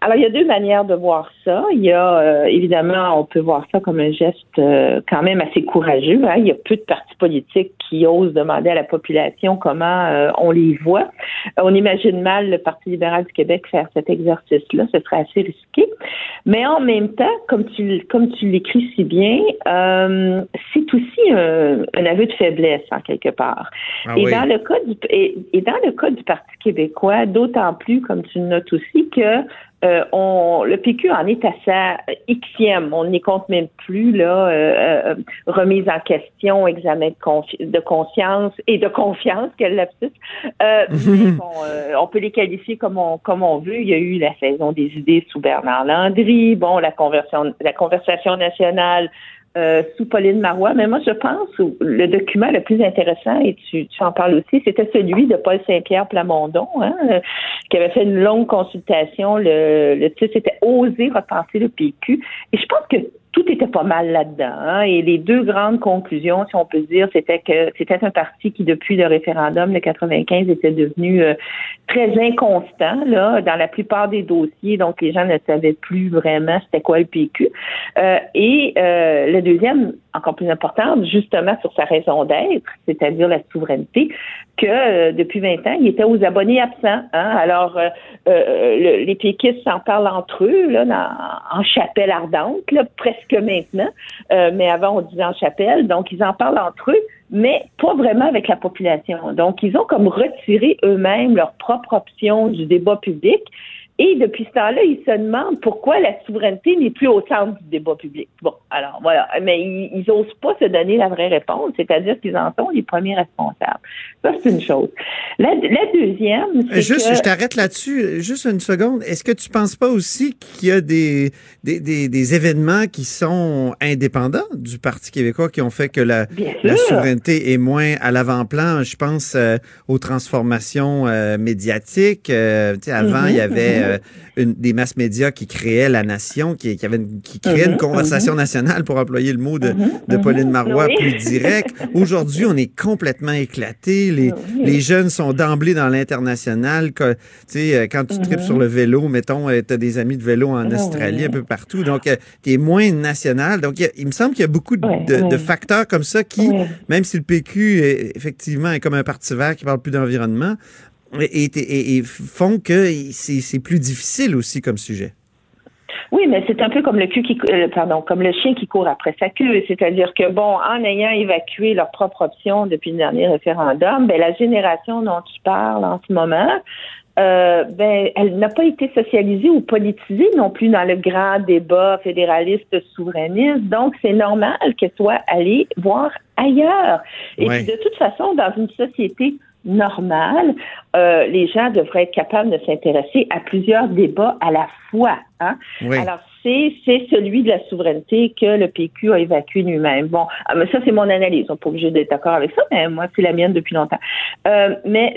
Speaker 8: Alors, il y a deux manières de voir ça. Il y a, euh, évidemment, on peut voir ça comme un geste euh, quand même assez courageux. hein. Il y a peu de partis politiques qui osent demander à la population comment euh, on les voit. On imagine mal le Parti libéral du Québec faire cet exercice-là. Ce serait assez risqué. Mais en même temps, comme tu, comme tu l'écris si bien, euh, c'est aussi un, un aveu de faiblesse, en quelque part.
Speaker 1: Ah
Speaker 8: et,
Speaker 1: oui.
Speaker 8: dans le cas du, et, et dans le cas du Parti québécois, d'autant plus, comme tu le notes aussi, que euh, on, le PQ en est à sa Xème. On n'y compte même plus là, euh, euh, remise en question, examen de, confi- de conscience et de confiance, quel lapsus. Euh, mais bon, euh, on peut les qualifier comme on, comme on veut. Il y a eu la saison des idées sous Bernard Landry, bon, la conversion, la conversation nationale euh, sous Pauline Marois. Mais moi, je pense que le document le plus intéressant, et tu, tu en parles aussi, c'était celui de Paul Saint-Pierre Plamondon, hein, qui avait fait une longue consultation. Le, le titre c'était Oser repenser le PQ. Et je pense que tout était pas mal là-dedans. Hein. Et les deux grandes conclusions, si on peut dire, c'était que c'était un parti qui, depuis le référendum de 95, était devenu euh, très inconstant là, dans la plupart des dossiers. Donc, les gens ne savaient plus vraiment c'était quoi le PQ. Euh, et euh, le deuxième, encore plus important, justement sur sa raison d'être, c'est-à-dire la souveraineté, que depuis 20 ans, il était aux abonnés absents. Hein. Alors, les péquistes s'en parlent entre eux là, en chapelle ardente, là, presque que maintenant, euh, mais avant on disait en chapelle, donc ils en parlent entre eux, mais pas vraiment avec la population. Donc ils ont comme retiré eux-mêmes leur propre option du débat public et depuis ce temps-là, ils se demandent pourquoi la souveraineté n'est plus au centre du débat public. Bon, alors voilà, mais ils, n'osent pas se donner la vraie réponse, c'est-à-dire qu'ils en sont les premiers responsables. Ça, c'est une chose. La, deuxième, c'est
Speaker 1: Juste, je t'arrête là-dessus, juste une seconde. Est-ce que tu penses pas aussi qu'il y a des, des, des, événements qui sont indépendants du Parti québécois qui ont fait que la, la souveraineté est moins à l'avant-plan? Je pense euh, aux transformations euh, médiatiques. Euh, avant, il y avait... Euh, une, des masses médias qui créaient la nation, qui, qui, avait qui créait une mhm, conversation mhm. nationale, pour employer le mot de, mhm, de Pauline Marois, plus direct. Aujourd'hui, on est complètement éclaté. Les, les jeunes sont d'emblée dans l'international. Tu sais, euh, quand tu tripes sur le vélo, mettons, euh, tu as des amis de vélo en ah Australie, un peu partout. Donc, tu es moins national. Donc, il, me semble qu'il y a beaucoup de, de, facteurs comme ça qui, même si le PQ, est, effectivement, est comme un parti vert qui parle plus d'environnement, et, font que c'est plus difficile aussi comme sujet.
Speaker 8: Oui, mais c'est un peu comme le cul qui, euh, pardon, comme le chien qui court après sa queue. C'est-à-dire que bon, en ayant évacué leur propre option depuis le dernier référendum, ben la génération dont tu parles en ce moment, euh, ben, elle n'a pas été socialisée ou politisée non plus dans le grand débat fédéraliste souverainiste. Donc, c'est normal qu'elle soit allée voir ailleurs. Et puis, de toute façon, dans une société normal, euh, les gens devraient être capables de s'intéresser à plusieurs débats à la fois. Hein? Alors, c'est, c'est celui de la souveraineté que le PQ a évacué lui-même. Bon, ah, ça, c'est mon analyse. On n'est pas obligé d'être d'accord avec ça, mais moi, c'est la mienne depuis longtemps. Euh, mais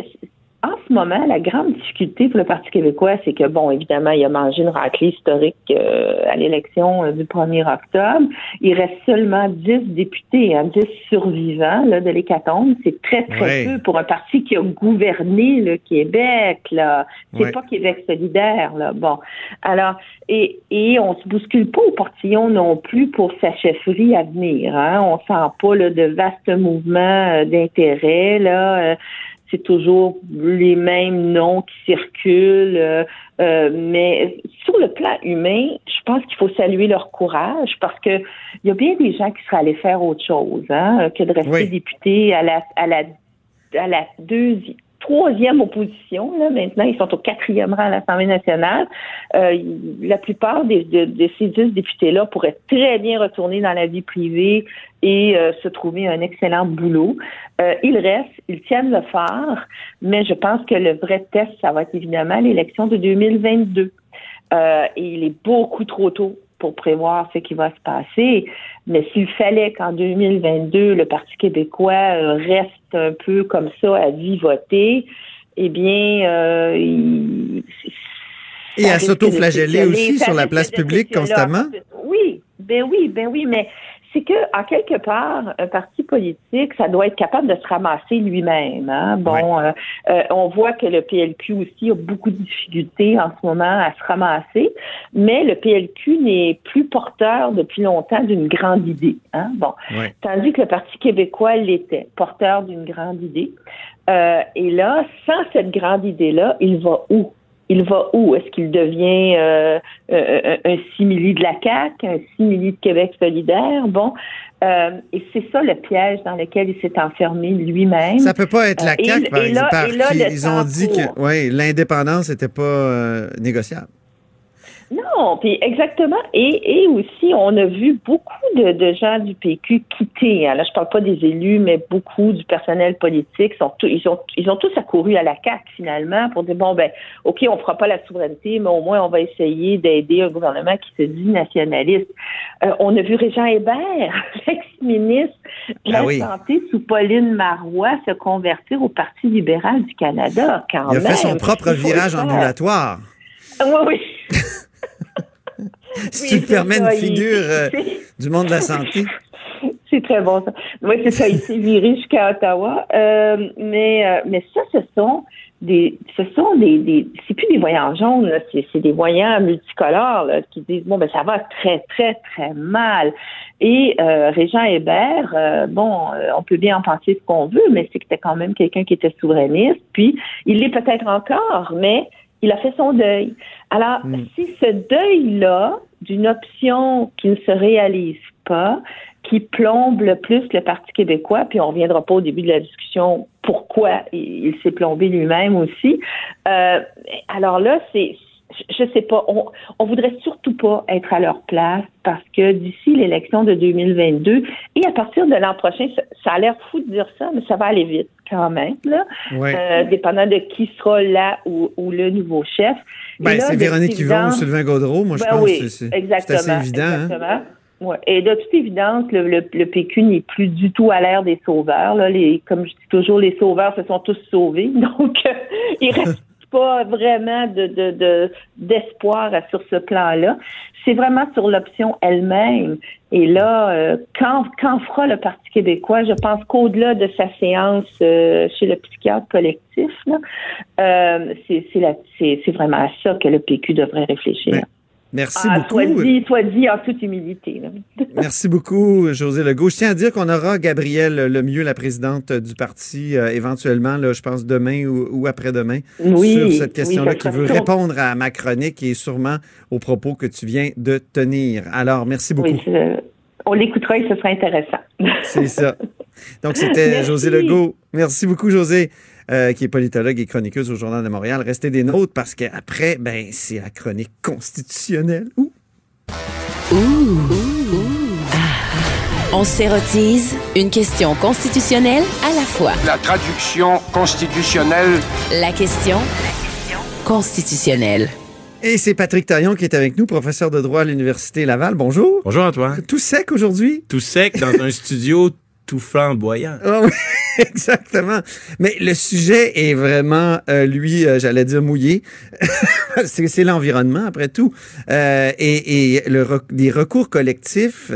Speaker 8: en ce moment, la grande difficulté pour le Parti québécois, c'est que, bon, évidemment, il a mangé une raclée historique euh, à l'élection euh, du 1er octobre. Il reste seulement 10 députés, hein, 10 survivants là, de l'hécatombe. C'est très, très peu pour un parti qui a gouverné le Québec. là. C'est pas Québec solidaire. là. Bon. Alors, et, et on se bouscule pas au portillon non plus pour sa chefferie à venir. Hein. On sent pas là, de vastes mouvements euh, d'intérêt. là c'est toujours les mêmes noms qui circulent. Euh, euh, mais sur le plan humain, je pense qu'il faut saluer leur courage parce que il y a bien des gens qui seraient allés faire autre chose hein, que de rester députés à la à la à la deuxième troisième opposition. Là, maintenant, ils sont au quatrième rang à l'Assemblée nationale. Euh, la plupart de, ces dix députés-là pourraient très bien retourner dans la vie privée et euh, se trouver un excellent boulot. Euh, ils restent, ils tiennent le phare, mais je pense que le vrai test, ça va être évidemment l'élection de 2022. et il est beaucoup trop tôt pour prévoir ce qui va se passer. Mais s'il fallait qu'en 2022, le Parti québécois euh, reste un peu comme ça à vivoter, eh bien, euh,
Speaker 1: et à s'auto-flageller aussi sur la place publique constamment?
Speaker 8: Oui, ben oui, ben oui, mais c'est que, en quelque part, un parti politique, ça doit être capable de se ramasser lui-même. Hein. Bon, euh, euh, on voit que le PLQ aussi a beaucoup de difficultés en ce moment à se ramasser, mais le PLQ n'est plus porteur depuis longtemps d'une grande idée. Hein. Bon, tandis que le Parti québécois l'était, porteur d'une grande idée. Euh, et là, sans cette grande idée-là, il va où? Il va où? Est-ce qu'il devient euh, euh, un simili de la CAQ, un simili de Québec solidaire? Bon, euh, et c'est ça le piège dans lequel il s'est enfermé lui-même.
Speaker 1: Ça peut pas être la CAQ, par exemple. ils ont dit que ouais, l'indépendance n'était pas négociable.
Speaker 8: Non, puis exactement. Et, et aussi, on a vu beaucoup de, gens du PQ quitter. Hein. Là, je parle pas des élus, mais beaucoup du personnel politique sont ils ont ils ont tous accouru à la CAQ finalement pour dire bon ben ok, on fera pas la souveraineté, mais au moins on va essayer d'aider un gouvernement qui se dit nationaliste. Euh, on a vu Régent Hébert, l'ex-ministre de la ah santé sous Pauline Marois, se convertir au Parti libéral du Canada. Quand
Speaker 1: il a fait son propre virage ambulatoire.
Speaker 8: Oui, oui.
Speaker 1: me permets une figure, euh, Du monde de la santé.
Speaker 8: C'est très bon, ça. Oui, c'est ça. Il s'est viré jusqu'à Ottawa. Euh, mais, euh, mais ça, ce sont des, ce sont des, des c'est plus des voyants jaunes, c'est, c'est des voyants multicolores là, qui disent bon ben ça va très très très mal. Et euh, Régent Hébert, euh, bon, euh, on peut bien en penser ce qu'on veut, mais c'est que c'était quand même quelqu'un qui était souverainiste. Puis il l'est peut-être encore, mais il a fait son deuil. Alors, si ce deuil-là d'une option qui ne se réalise pas, qui plombe le plus le Parti québécois, puis on reviendra pas au début de la discussion pourquoi il, s'est plombé lui-même aussi. Euh, alors là, c'est je sais pas, on, on voudrait surtout pas être à leur place parce que d'ici l'élection de 2022 et à partir de l'an prochain, ça, a l'air fou de dire ça, mais ça va aller vite quand même, là, euh, dépendant de qui sera là ou, le nouveau chef.
Speaker 1: Ben, c'est Véronique Yvon ou Sylvain Gaudreau, moi je ben pense que c'est assez évident. Hein. Exactement.
Speaker 8: Et de toute évidence, le, le, PQ n'est plus du tout à l'ère des sauveurs. Là. Les, comme je dis toujours, les sauveurs se sont tous sauvés. Donc, euh, il reste pas vraiment de, d'espoir sur ce plan-là. C'est vraiment sur l'option elle-même. Et là, euh, quand, quand fera le Parti québécois? Je pense qu'au-delà de sa séance euh, chez le psychiatre collectif, euh, c'est, vraiment à ça que le PQ devrait réfléchir.
Speaker 1: Merci ah, beaucoup.
Speaker 8: Soit dit, en toute humilité.
Speaker 1: Merci beaucoup, José Legault. Je tiens à dire qu'on aura Gabrielle Lemieux, la présidente du parti, euh, éventuellement, là, je pense demain ou, après-demain, sur cette question-là, qui veut répondre à ma chronique et sûrement aux propos que tu viens de tenir. Alors, merci beaucoup.
Speaker 8: on l'écoutera et ce sera intéressant.
Speaker 1: C'est ça. Donc, c'était José Legault. Merci beaucoup, José. Euh, qui est politologue et chroniqueuse au Journal de Montréal. Restez des nôtres parce qu'après, ben, c'est la chronique constitutionnelle. Ouh.
Speaker 6: On s'érotise une question constitutionnelle à la fois.
Speaker 9: La traduction constitutionnelle.
Speaker 6: La question constitutionnelle.
Speaker 1: Et c'est Patrick Taillon qui est avec nous, professeur de droit à l'Université Laval. Bonjour.
Speaker 10: Bonjour Antoine.
Speaker 1: Tout sec aujourd'hui?
Speaker 10: Tout sec dans un studio tout flamboyant.
Speaker 1: Oui, exactement. Mais le sujet est vraiment, euh, lui, euh, j'allais dire mouillé. c'est l'environnement, après tout. Euh, et et les recours collectifs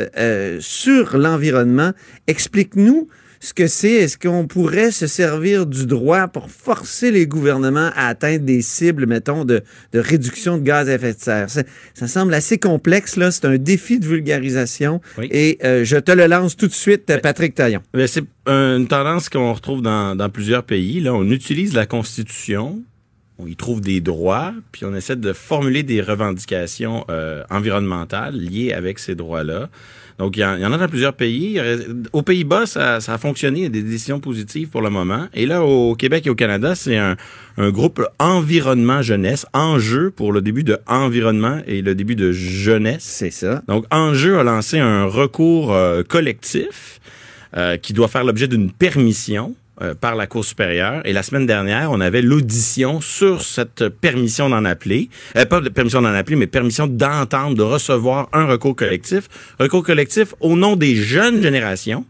Speaker 1: sur l'environnement, explique-nous ce que c'est. Est-ce qu'on pourrait se servir du droit pour forcer les gouvernements à atteindre des cibles, mettons, de, de réduction de gaz à effet de serre? Ça, ça semble assez complexe, là. C'est un défi de vulgarisation. Et euh, je te le lance tout de suite, Patrick Taillon.
Speaker 10: C'est une tendance qu'on retrouve dans, dans plusieurs pays. Là, on utilise la Constitution on y trouve des droits, puis on essaie de formuler des revendications euh, environnementales liées avec ces droits-là. Donc, il y, en, a dans plusieurs pays. Aux Pays-Bas, ça, a fonctionné. Il y a des décisions positives pour le moment. Et là, au Québec et au Canada, c'est un, groupe Environnement Jeunesse, Enjeu pour le début de Environnement et le début de Jeunesse.
Speaker 1: C'est ça.
Speaker 10: Donc, Enjeu a lancé un recours euh, collectif euh, qui doit faire l'objet d'une permission euh, par la Cour supérieure. Et la semaine dernière, on avait l'audition sur cette permission d'en appeler. Euh, pas de permission d'en appeler, mais permission d'entendre, de recevoir un recours collectif. Recours collectif au nom des jeunes générations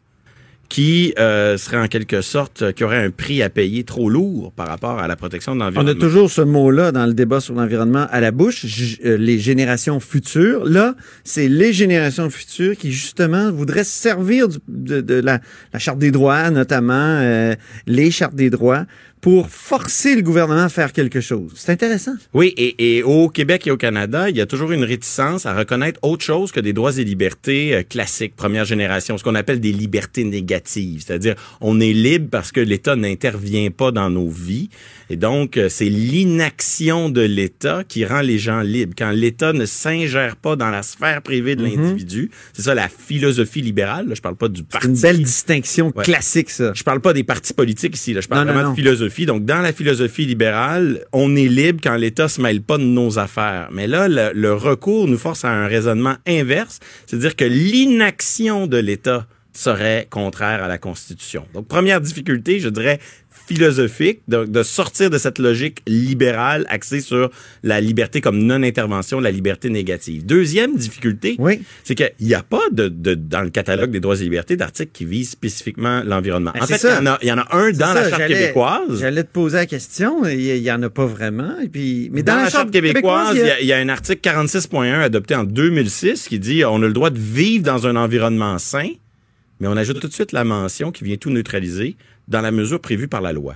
Speaker 10: qui euh, serait en quelque sorte, euh, qui aurait un prix à payer trop lourd par rapport à la protection de l'environnement.
Speaker 1: On a toujours ce mot-là dans le débat sur l'environnement à la bouche, euh, les générations futures. Là, c'est les générations futures qui, justement, voudraient se servir de, la, Charte des droits, notamment euh, les chartes des droits, pour forcer le gouvernement à faire quelque chose. C'est intéressant.
Speaker 10: Oui, et, et, au Québec et au Canada, il y a toujours une réticence à reconnaître autre chose que des droits et libertés euh, classiques, première génération, ce qu'on appelle des libertés négatives. C'est-à-dire, on est libre parce que l'État n'intervient pas dans nos vies. Et donc, euh, c'est l'inaction de l'État qui rend les gens libres. Quand l'État ne s'ingère pas dans la sphère privée de mhm. l'individu, c'est ça la philosophie libérale. Là, je parle pas du parti.
Speaker 1: une belle distinction classique, ça.
Speaker 10: Je parle pas des partis politiques ici. Là, je parle vraiment de philosophie donc, dans la philosophie libérale, on est libre quand l'État se mêle pas de nos affaires. Mais là, le, recours nous force à un raisonnement inverse, c'est-à-dire que l'inaction de l'État serait contraire à la Constitution. Donc, première difficulté, je dirais philosophique de, de sortir de cette logique libérale axée sur la liberté comme non-intervention, la liberté négative. Deuxième difficulté,
Speaker 1: Oui.
Speaker 10: c'est qu'il n'y a pas de, de- dans le catalogue des droits et libertés d'articles qui visent spécifiquement l'environnement.
Speaker 1: Ben,
Speaker 10: en fait, il y, en a- il y en a un dans
Speaker 1: ça,
Speaker 10: la Charte québécoise.
Speaker 1: J'allais te poser la question. Il y, il y en a pas vraiment. Et puis, mais
Speaker 10: Dans, la, Charte québécoise, il y,
Speaker 1: a-
Speaker 10: y a un article 46.1 adopté en 2006 qui dit on a le droit de vivre dans un environnement sain, mais on ajoute tout de suite la mention qui vient tout neutraliser dans la mesure prévue par la loi.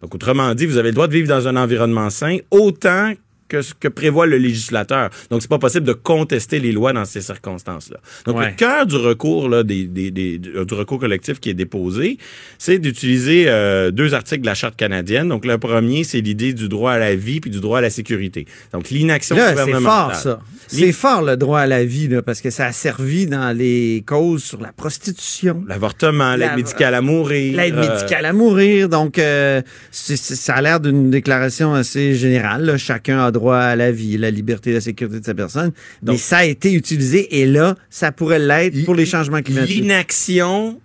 Speaker 10: Donc, autrement dit, vous avez le droit de vivre dans un environnement sain autant que ce que prévoit le législateur. Donc, c'est pas possible de contester les lois dans ces circonstances-là. Donc,
Speaker 1: Ouais.
Speaker 10: le cœur du recours, là, des, des- des- du recours collectif qui est déposé, c'est d'utiliser euh, deux articles de la Charte canadienne. Donc, le premier, c'est l'idée du droit à la vie puis du droit à la sécurité. Donc, l'inaction
Speaker 1: Là, c'est
Speaker 10: gouvernementale.
Speaker 1: fort, ça. C'est fort, le droit à la vie, là, parce que ça a servi dans les causes sur la prostitution.
Speaker 10: L'avortement, l'aide
Speaker 1: La-
Speaker 10: médicale à mourir.
Speaker 1: L'aide
Speaker 10: euh,
Speaker 1: médicale à mourir. Donc, euh, ça a l'air d'une déclaration assez générale. là. Chacun a droit à la vie, la liberté et la sécurité de sa personne. Mais
Speaker 10: Donc-
Speaker 1: ça a été utilisé et là, ça pourrait l'être pour les changements climatiques.
Speaker 10: L'inaction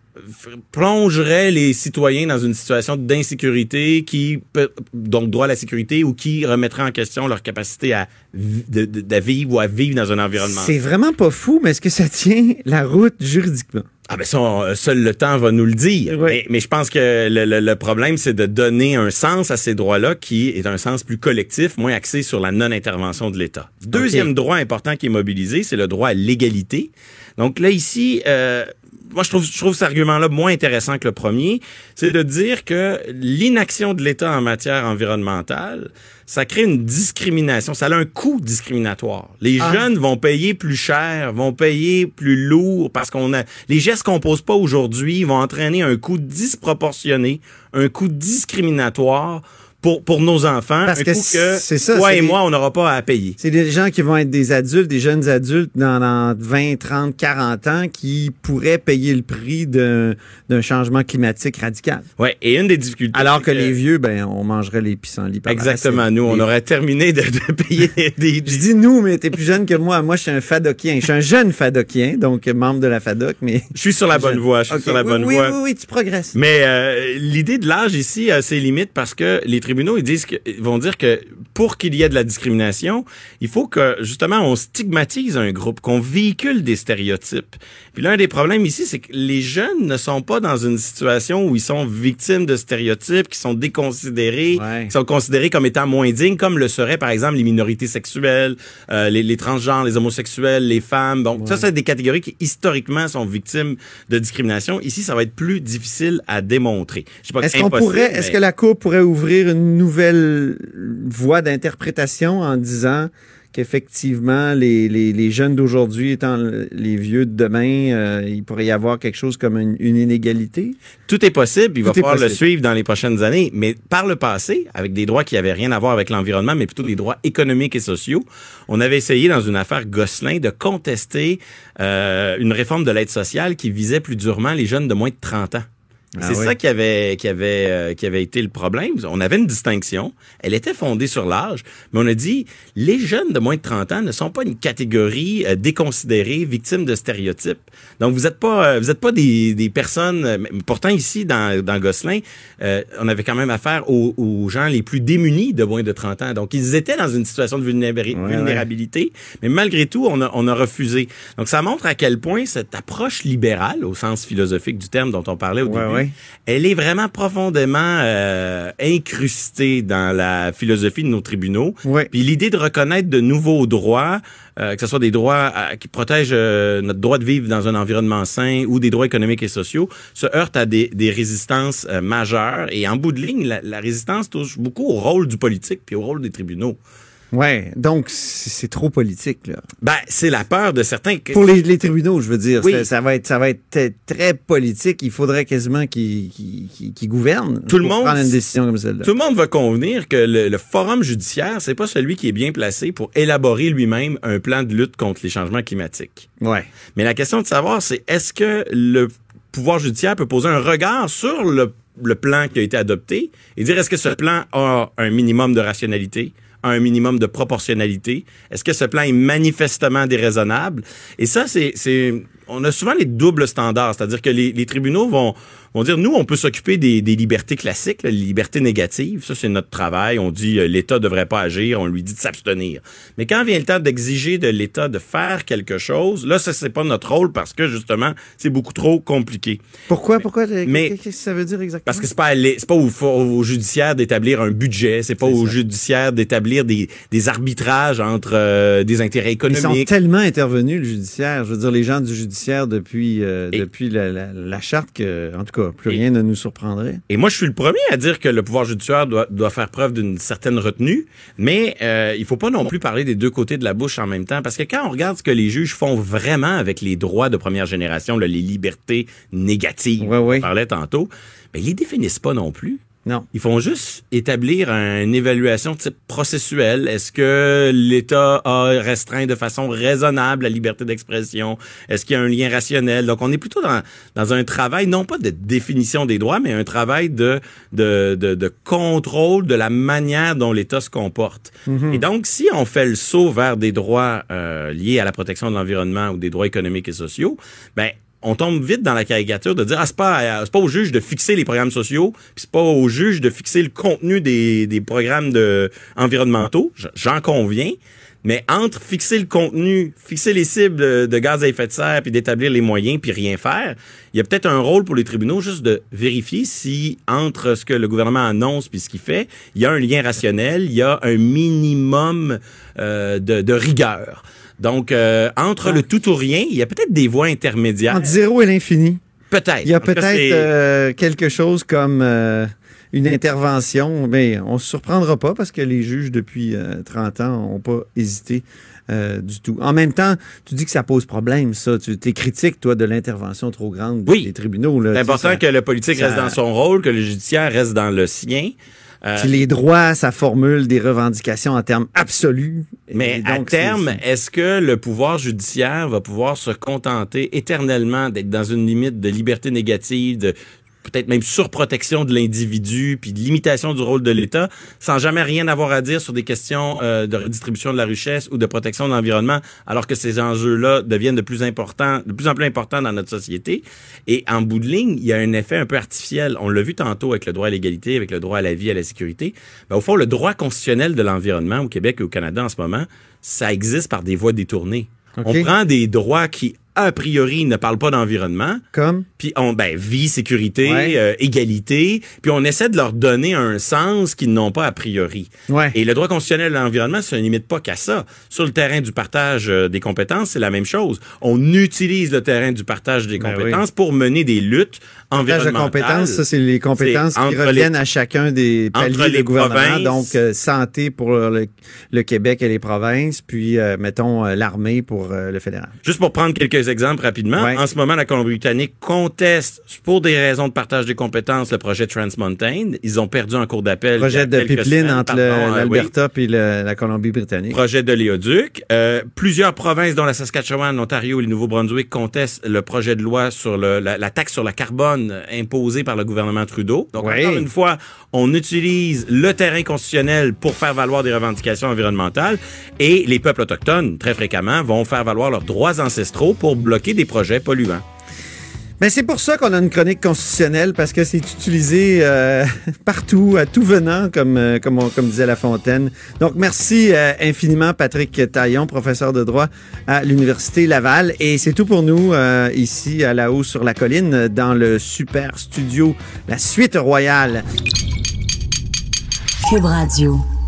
Speaker 10: plongerait les citoyens dans une situation d'insécurité qui peut, donc droit à la sécurité ou qui remettrait en question leur capacité à, vi- de, de- de vivre ou à vivre dans un environnement.
Speaker 1: C'est vraiment pas fou, mais est-ce que ça tient la route juridiquement?
Speaker 10: Ah ben ça, on- seul le temps va nous le dire.
Speaker 1: Oui.
Speaker 10: Mais, mais je pense que le, le- le problème, c'est de donner un sens à ces droits-là qui est un sens plus collectif, moins axé sur la non-intervention de l'État. Deuxième droit important qui est mobilisé, c'est le droit à l'égalité. Donc là, ici, euh, moi, je trouve, je trouve cet argument-là moins intéressant que le premier. C'est de dire que l'inaction de l'État en matière environnementale, ça crée une discrimination. Ça a un coût discriminatoire. Les
Speaker 1: Ah.
Speaker 10: jeunes vont payer plus cher, vont payer plus lourd parce qu'on a les gestes qu'on pose pas aujourd'hui vont entraîner un coût disproportionné, un coût discriminatoire pour pour nos enfants,
Speaker 1: Parce
Speaker 10: un
Speaker 1: que c'est ça,
Speaker 10: toi et
Speaker 1: des-
Speaker 10: moi on n'aura pas à payer.
Speaker 1: C'est des gens qui vont être des adultes, des jeunes adultes dans, dans 20, 30, 40 ans qui pourraient payer le prix d'un changement climatique radical.
Speaker 10: Ouais, et une des difficultés
Speaker 1: Alors que les vieux, ben, on mangerait les pissenlits par
Speaker 10: Exactement, nous on aurait terminé de, de payer des, des-
Speaker 1: Je dis nous, mais t'es plus jeune que moi. Moi, je suis un fadokien. Je suis un jeune fadokien, donc membre de la FADOC, mais...
Speaker 10: Je suis sur la bonne
Speaker 1: Jeune.
Speaker 10: voie, je suis sur la
Speaker 1: oui,
Speaker 10: bonne
Speaker 1: oui,
Speaker 10: voie.
Speaker 1: Oui, oui, tu progresses.
Speaker 10: Mais euh, l'idée de l'âge ici a ses limites parce que les tribunaux ils disent que, ils vont dire que pour qu'il y ait de la discrimination, il faut que justement on stigmatise un groupe, qu'on véhicule des stéréotypes. Puis l'un des problèmes ici, c'est que les jeunes ne sont pas dans une situation où ils sont victimes de stéréotypes, qui sont déconsidérés,
Speaker 1: Ouais.
Speaker 10: qui sont considérés comme étant moins dignes, comme le seraient par exemple les minorités sexuelles, euh, les, les transgenres, les homosexuels, les femmes. Donc ça, c'est des catégories qui historiquement sont victimes de discrimination. Ici, ça va être plus difficile à démontrer.
Speaker 1: Est-ce qu'on pourrait, est-ce
Speaker 10: mais-
Speaker 1: que la Cour pourrait ouvrir une nouvelle voie d'interprétation en disant qu'effectivement, les, les, les jeunes d'aujourd'hui étant les vieux de demain, euh, il pourrait y avoir quelque chose comme une, une inégalité?
Speaker 10: Tout est possible, il va
Speaker 1: Tout
Speaker 10: falloir le suivre dans les prochaines années. Mais par le passé, avec des droits qui avaient rien à voir avec l'environnement, mais plutôt des droits économiques et sociaux, on avait essayé dans une affaire Gosselin de contester euh, une réforme de l'aide sociale qui visait plus durement les jeunes de moins de 30 ans.
Speaker 1: Ah
Speaker 10: c'est
Speaker 1: oui.
Speaker 10: ça qui avait qui avait euh, qui avait été le problème. On avait une distinction, elle était fondée sur l'âge, mais on a dit les jeunes de moins de 30 ans ne sont pas une catégorie euh, déconsidérée, victime de stéréotypes. Donc vous êtes pas euh, vous êtes pas des, des personnes euh, pourtant ici dans dans Gosselin, euh, on avait quand même affaire aux, aux gens les plus démunis de moins de 30 ans. Donc ils étaient dans une situation de
Speaker 1: Ouais,
Speaker 10: vulnérabilité, mais malgré tout on a on a refusé. Donc ça montre à quel point cette approche libérale au sens philosophique du terme dont on parlait au
Speaker 1: Ouais,
Speaker 10: début elle est vraiment profondément euh, incrustée dans la philosophie de nos tribunaux.
Speaker 1: Ouais.
Speaker 10: Puis l'idée de reconnaître de nouveaux droits, euh, que ce soit des droits euh, qui protègent euh, notre droit de vivre dans un environnement sain ou des droits économiques et sociaux, se heurte à des, des résistances majeures. Et en bout de ligne, la, la résistance touche beaucoup au rôle du politique puis au rôle des tribunaux.
Speaker 1: Ouais. Donc, c'est trop politique, là.
Speaker 10: Ben, c'est la peur de certains. que-
Speaker 1: Pour les, les tribunaux, je veux dire.
Speaker 10: Oui.
Speaker 1: Ça, ça va être, ça va être t- très politique. Il faudrait quasiment qu'ils gouvernent.
Speaker 10: Tout le monde-
Speaker 1: prendre une décision comme celle-là.
Speaker 10: Tout le monde va convenir que le, le forum judiciaire, c'est pas celui qui est bien placé pour élaborer lui-même un plan de lutte contre les changements climatiques.
Speaker 1: Ouais.
Speaker 10: Mais la question de savoir, c'est est-ce que le pouvoir judiciaire peut poser un regard sur le, le plan qui a été adopté et dire est-ce que ce plan a un minimum de rationalité, a un minimum de proportionnalité? Est-ce que ce plan est manifestement déraisonnable? Et ça, c'est, on a souvent les doubles standards, c'est-à-dire que les, les tribunaux vont vont dire, nous, on peut s'occuper des, des, libertés classiques, les libertés négatives. Ça, c'est notre travail. On dit, euh, l'État devrait pas agir. On lui dit de s'abstenir. Mais quand vient le temps d'exiger de l'État de faire quelque chose, là, ça, c'est pas notre rôle parce que, justement, c'est beaucoup trop compliqué.
Speaker 1: Pourquoi? Pourquoi? Mais, Qu'est-ce que ça veut dire exactement?
Speaker 10: Parce que c'est pas, c'est pas au, au, judiciaire d'établir un budget. C'est pas au ça. judiciaire d'établir des, des arbitrages entre euh, des intérêts économiques.
Speaker 1: Ils sont tellement intervenus, le judiciaire. Je veux dire, les gens du judiciaire depuis, euh, depuis la, la, la, charte que, en tout cas, plus rien ne nous surprendrait.
Speaker 10: Et moi, je suis le premier à dire que le pouvoir judiciaire doit, doit faire preuve d'une certaine retenue, mais euh, il faut pas non plus parler des deux côtés de la bouche en même temps, parce que quand on regarde ce que les juges font vraiment avec les droits de première génération, là, les libertés négatives,
Speaker 1: ouais, ouais.
Speaker 10: on parlait tantôt, ben, ils les définissent pas non plus.
Speaker 1: Non.
Speaker 10: Ils font juste établir une évaluation type processuelle. Est-ce que l'État a restreint de façon raisonnable la liberté d'expression? Est-ce qu'il y a un lien rationnel? Donc, on est plutôt dans, dans un travail, non pas de définition des droits, mais un travail de, de, de, de contrôle de la manière dont l'État se comporte. Mm-hmm. Et donc, si on fait le saut vers des droits euh, liés à la protection de l'environnement ou des droits économiques et sociaux, ben on tombe vite dans la caricature de dire ah c'est pas c'est pas au juge de fixer les programmes sociaux puis c'est pas au juge de fixer le contenu des, des programmes de environnementaux j'en conviens mais entre fixer le contenu, fixer les cibles de, de gaz à effet de serre puis d'établir les moyens puis rien faire, il y a peut-être un rôle pour les tribunaux juste de vérifier si entre ce que le gouvernement annonce puis ce qu'il fait, il y a un lien rationnel, il y a un minimum euh, de, de rigueur. Donc, euh, entre le tout ou rien, il y a peut-être des voies intermédiaires.
Speaker 1: Entre zéro et l'infini.
Speaker 10: Peut-être.
Speaker 1: Il y a peut-être euh, quelque chose comme euh, une intervention, mais on se surprendra pas parce que les juges, depuis 30 ans, n'ont pas hésité euh, du tout. En même temps, tu dis que ça pose problème, ça. Tu es critique, toi, de l'intervention trop grande
Speaker 10: oui.
Speaker 1: des tribunaux.
Speaker 10: C'est important ça, que le politique ça... reste dans son rôle, que le judiciaire reste dans le sien.
Speaker 1: Euh, les droits, ça formule des revendications en termes absolus.
Speaker 10: Mais donc, à terme, est-ce que le pouvoir judiciaire va pouvoir se contenter éternellement d'être dans une limite de liberté négative, de peut-être même surprotection de l'individu, puis de limitation du rôle de l'État, sans jamais rien avoir à dire sur des questions euh, de redistribution de la richesse ou de protection de l'environnement, alors que ces enjeux-là deviennent de plus importants, de plus en plus importants dans notre société. Et en bout de ligne, il y a un effet un peu artificiel. On l'a vu tantôt avec le droit à l'égalité, avec le droit à la vie, à la sécurité. Ben, au fond, le droit constitutionnel de l'environnement au Québec et au Canada en ce moment, ça existe par des voies détournées. Okay. On prend des droits qui a priori ne parle pas d'environnement.
Speaker 1: Comme?
Speaker 10: Puis on, ben, vie, sécurité, ouais. euh, égalité. Puis on essaie de leur donner un sens qu'ils n'ont pas a priori.
Speaker 1: Ouais.
Speaker 10: Et le droit constitutionnel de l'environnement, ça ne limite pas qu'à ça. Sur le terrain du partage euh, des compétences, c'est la même chose. On utilise le terrain du partage des ben compétences oui. pour mener des luttes environnementales.
Speaker 1: de compétences, ça, c'est les compétences qui reviennent les, à chacun des paliers des gouvernements. Donc, euh, santé pour le, le, Québec et les provinces, puis, euh, mettons, l'armée pour le fédéral.
Speaker 10: Juste pour prendre quelques exemples rapidement.
Speaker 1: Ouais.
Speaker 10: En ce moment, la Colombie-Britannique conteste, pour des raisons de partage des compétences, le projet Trans Mountain. Ils ont perdu en cours d'appel.
Speaker 1: Projet de pipeline entre l'Alberta oui. et le, la Colombie-Britannique.
Speaker 10: Projet de l'éoduc. Euh, plusieurs provinces, dont la Saskatchewan, l'Ontario et le Nouveau-Brunswick, contestent le projet de loi sur le, la, la, taxe sur la carbone imposée par le gouvernement Trudeau. Donc,
Speaker 1: oui.
Speaker 10: encore une fois, on utilise le terrain constitutionnel pour faire valoir des revendications environnementales et les peuples autochtones, très fréquemment, vont faire valoir leurs droits ancestraux pour bloquer des projets polluants.
Speaker 1: Ben c'est pour ça qu'on a une chronique constitutionnelle parce que c'est utilisé euh, partout, à tout venant, comme euh, comme, disait La Fontaine. Donc merci euh, infiniment Patrick Taillon, professeur de droit à l'université Laval. Et c'est tout pour nous ici à la haut sur la colline dans le super studio, la suite royale.
Speaker 6: Cube Radio.